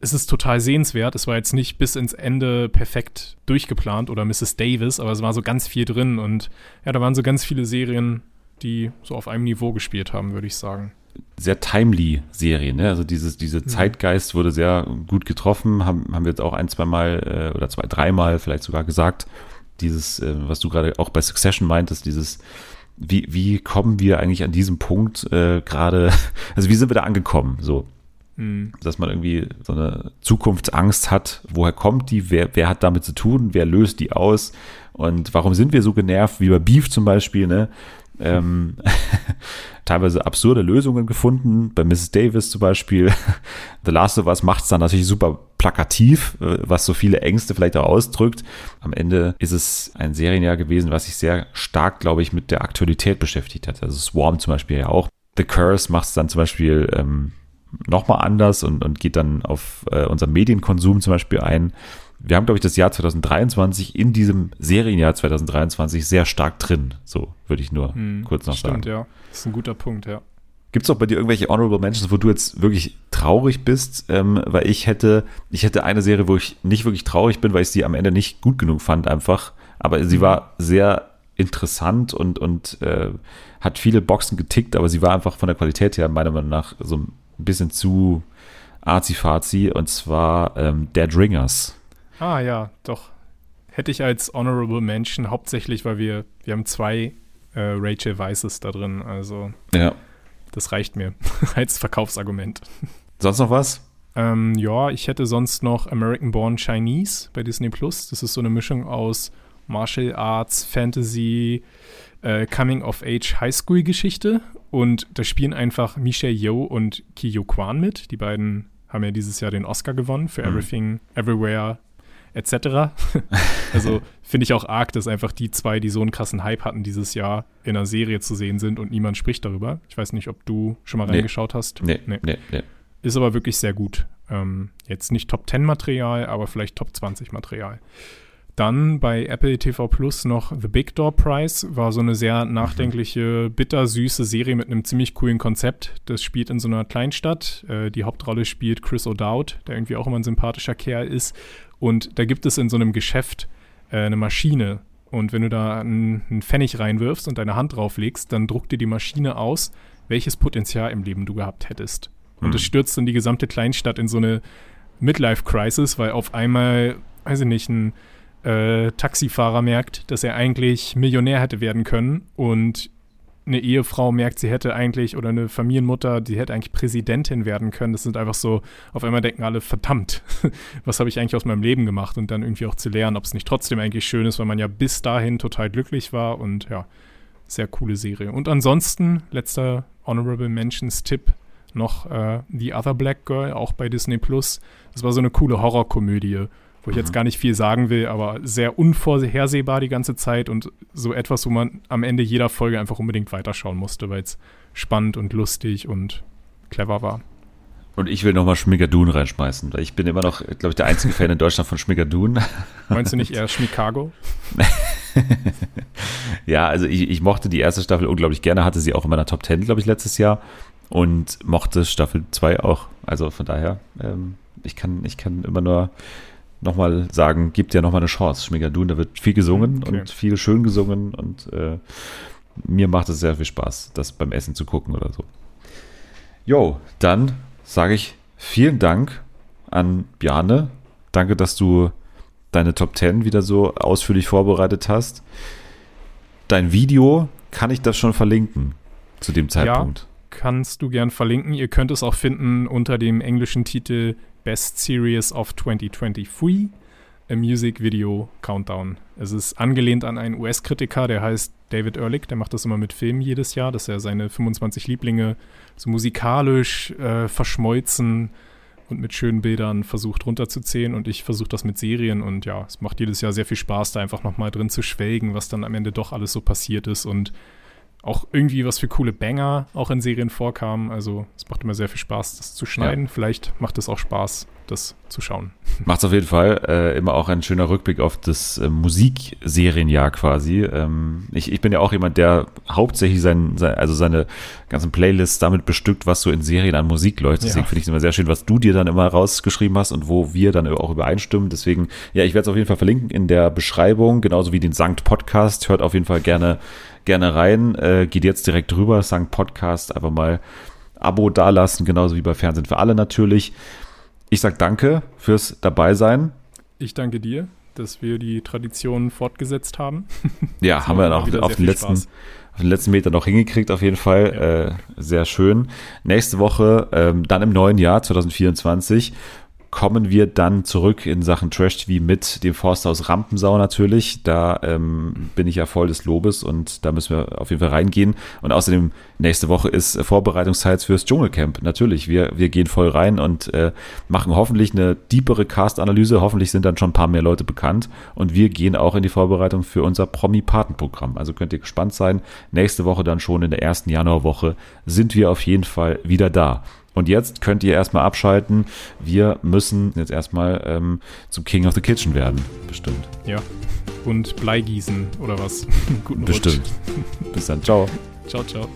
Speaker 2: es ist total sehenswert. Es war jetzt nicht bis ins Ende perfekt durchgeplant oder Mrs. Davis, aber es war so ganz viel drin und ja, da waren so ganz viele Serien, die so auf einem Niveau gespielt haben, würde ich sagen
Speaker 1: sehr timely Serie, ne? Also dieses, diese mhm. Zeitgeist wurde sehr gut getroffen, haben, haben wir jetzt auch ein, zwei Mal äh, oder zwei, dreimal vielleicht sogar gesagt. Dieses, äh, was du gerade auch bei Succession meintest, dieses, wie, wie kommen wir eigentlich an diesem Punkt äh, gerade, also wie sind wir da angekommen? So. Mhm. Dass man irgendwie so eine Zukunftsangst hat, woher kommt die, wer, wer hat damit zu tun, wer löst die aus und warum sind wir so genervt, wie bei Beef zum Beispiel, ne? Ähm, teilweise absurde Lösungen gefunden. Bei Mrs. Davis zum Beispiel. The Last of Us macht es dann natürlich super plakativ, äh, was so viele Ängste vielleicht auch ausdrückt. Am Ende ist es ein Serienjahr gewesen, was sich sehr stark, glaube ich, mit der Aktualität beschäftigt hat. Also Swarm zum Beispiel ja auch. The Curse macht es dann zum Beispiel ähm, nochmal anders und, und geht dann auf äh, unseren Medienkonsum zum Beispiel ein wir haben, glaube ich, das Jahr 2023 in diesem Serienjahr 2023 sehr stark drin. So würde ich nur hm, kurz noch stimmt, sagen.
Speaker 2: Stimmt, ja. Das ist ein guter Punkt, ja.
Speaker 1: Gibt es auch bei dir irgendwelche Honorable Mentions, wo du jetzt wirklich traurig bist? Ähm, weil ich hätte, ich hätte eine Serie, wo ich nicht wirklich traurig bin, weil ich sie am Ende nicht gut genug fand, einfach. Aber sie mhm. war sehr interessant und, und äh, hat viele Boxen getickt, aber sie war einfach von der Qualität her meiner Meinung nach so ein bisschen zu arzi-fazi und zwar ähm, Dead Ringers.
Speaker 2: Ah ja, doch. Hätte ich als Honorable Mention hauptsächlich, weil wir, wir haben zwei äh, Rachel Weißes da drin. Also
Speaker 1: ja.
Speaker 2: das reicht mir als Verkaufsargument.
Speaker 1: Sonst noch was?
Speaker 2: Ähm, ja, ich hätte sonst noch American Born Chinese bei Disney Plus. Das ist so eine Mischung aus Martial Arts, Fantasy, äh, Coming of Age Highschool Geschichte. Und da spielen einfach Michelle Yeoh und Ki Yo Kwan mit. Die beiden haben ja dieses Jahr den Oscar gewonnen für mhm. Everything, Everywhere, etc. also finde ich auch arg, dass einfach die zwei, die so einen krassen Hype hatten dieses Jahr, in einer Serie zu sehen sind und niemand spricht darüber. Ich weiß nicht, ob du schon mal nee. reingeschaut hast.
Speaker 1: Nee, nee, nee, nee.
Speaker 2: Ist aber wirklich sehr gut. Ähm, jetzt nicht Top 10 Material, aber vielleicht Top 20 Material. Dann bei Apple TV Plus noch The Big Door Prize, war so eine sehr nachdenkliche, bittersüße Serie mit einem ziemlich coolen Konzept. Das spielt in so einer Kleinstadt. Äh, die Hauptrolle spielt Chris O'Dowd, der irgendwie auch immer ein sympathischer Kerl ist. Und da gibt es in so einem Geschäft äh, eine Maschine. Und wenn du da einen, Pfennig reinwirfst und deine Hand drauflegst, dann druckt dir die Maschine aus, welches Potenzial im Leben du gehabt hättest. Und das hm. stürzt dann die gesamte Kleinstadt in so eine Midlife-Crisis, weil auf einmal, weiß ich nicht, ein äh, Taxifahrer merkt, dass er eigentlich Millionär hätte werden können und eine Ehefrau merkt, sie hätte eigentlich, oder eine Familienmutter, die hätte eigentlich Präsidentin werden können. Das sind einfach so, auf einmal denken alle, verdammt, was habe ich eigentlich aus meinem Leben gemacht? Und dann irgendwie auch zu lernen, ob es nicht trotzdem eigentlich schön ist, weil man ja bis dahin total glücklich war und ja, sehr coole Serie. Und ansonsten, letzter Honorable Mentions Tipp, noch äh, The Other Black Girl, auch bei Disney Plus. Das war so eine coole Horrorkomödie wo ich jetzt mhm. gar nicht viel sagen will, aber sehr unvorhersehbar die ganze Zeit und so etwas, wo man am Ende jeder Folge einfach unbedingt weiterschauen musste, weil es spannend und lustig und clever war.
Speaker 1: Und ich will nochmal Schmigadoon reinschmeißen, weil ich bin immer noch, glaube ich, der einzige Fan in Deutschland von Schmigadoon.
Speaker 2: Meinst du nicht eher Schmikago?
Speaker 1: ja, also ich, ich, mochte die erste Staffel unglaublich gerne, hatte sie auch in meiner Top 10, glaube ich, letztes Jahr und mochte Staffel 2 auch. Also von daher, ähm, ich, kann, ich kann immer nur nochmal sagen, gibt ja nochmal eine Chance. Schmigadun, da wird viel gesungen okay. und viel schön gesungen und äh, mir macht es sehr viel Spaß, das beim Essen zu gucken oder so. Jo, dann sage ich vielen Dank an Bjane. Danke, dass du deine Top 10 wieder so ausführlich vorbereitet hast. Dein Video, kann ich das schon verlinken zu dem Zeitpunkt? Ja,
Speaker 2: kannst du gern verlinken. Ihr könnt es auch finden unter dem englischen Titel Best Series of 2023, a Music Video Countdown. Es ist angelehnt an einen US-Kritiker, der heißt David Ehrlich, der macht das immer mit Filmen jedes Jahr, dass er seine 25 Lieblinge so musikalisch äh, verschmolzen und mit schönen Bildern versucht runterzuzählen. Und ich versuche das mit Serien. Und ja, es macht jedes Jahr sehr viel Spaß, da einfach nochmal drin zu schwelgen, was dann am Ende doch alles so passiert ist. Und auch irgendwie was für coole Banger auch in Serien vorkamen. Also es macht immer sehr viel Spaß, das zu schneiden. Ja. Vielleicht macht es auch Spaß, das zu schauen.
Speaker 1: Macht es auf jeden Fall. Äh, immer auch ein schöner Rückblick auf das äh, Musikserienjahr quasi. Ähm, ich, ich bin ja auch jemand, der hauptsächlich sein, sein, also seine ganzen Playlists damit bestückt, was so in Serien an Musik läuft. Deswegen ja. finde ich es immer sehr schön, was du dir dann immer rausgeschrieben hast und wo wir dann auch übereinstimmen. Deswegen, ja, ich werde es auf jeden Fall verlinken in der Beschreibung, genauso wie den Sankt Podcast. Hört auf jeden Fall gerne gerne rein. Äh, geht jetzt direkt drüber, St. Podcast, einfach mal Abo dalassen, genauso wie bei Fernsehen für alle natürlich. Ich sage danke fürs Dabeisein.
Speaker 2: Ich danke dir, dass wir die Tradition fortgesetzt haben.
Speaker 1: Ja, haben wir dann auch auf den, letzten, auf den letzten Meter noch hingekriegt, auf jeden Fall. Ja. Äh, sehr schön. Nächste Woche, ähm, dann im neuen Jahr 2024, kommen wir dann zurück in Sachen Trash-TV mit dem Forsthaus Rampensau natürlich. Da ähm, bin ich ja voll des Lobes und da müssen wir auf jeden Fall reingehen. Und außerdem, nächste Woche ist Vorbereitungszeit fürs Dschungelcamp. Natürlich, wir, wir gehen voll rein und äh, machen hoffentlich eine deepere Cast-Analyse. Hoffentlich sind dann schon ein paar mehr Leute bekannt. Und wir gehen auch in die Vorbereitung für unser Promi-Patenprogramm. Also könnt ihr gespannt sein. Nächste Woche dann schon in der ersten Januarwoche sind wir auf jeden Fall wieder da. Und jetzt könnt ihr erstmal abschalten. Wir müssen jetzt erstmal ähm, zum King of the Kitchen werden. Bestimmt.
Speaker 2: Ja. Und Bleigießen oder was?
Speaker 1: Guten Bestimmt. Rutsch. Bis dann. Ciao.
Speaker 2: Ciao, ciao.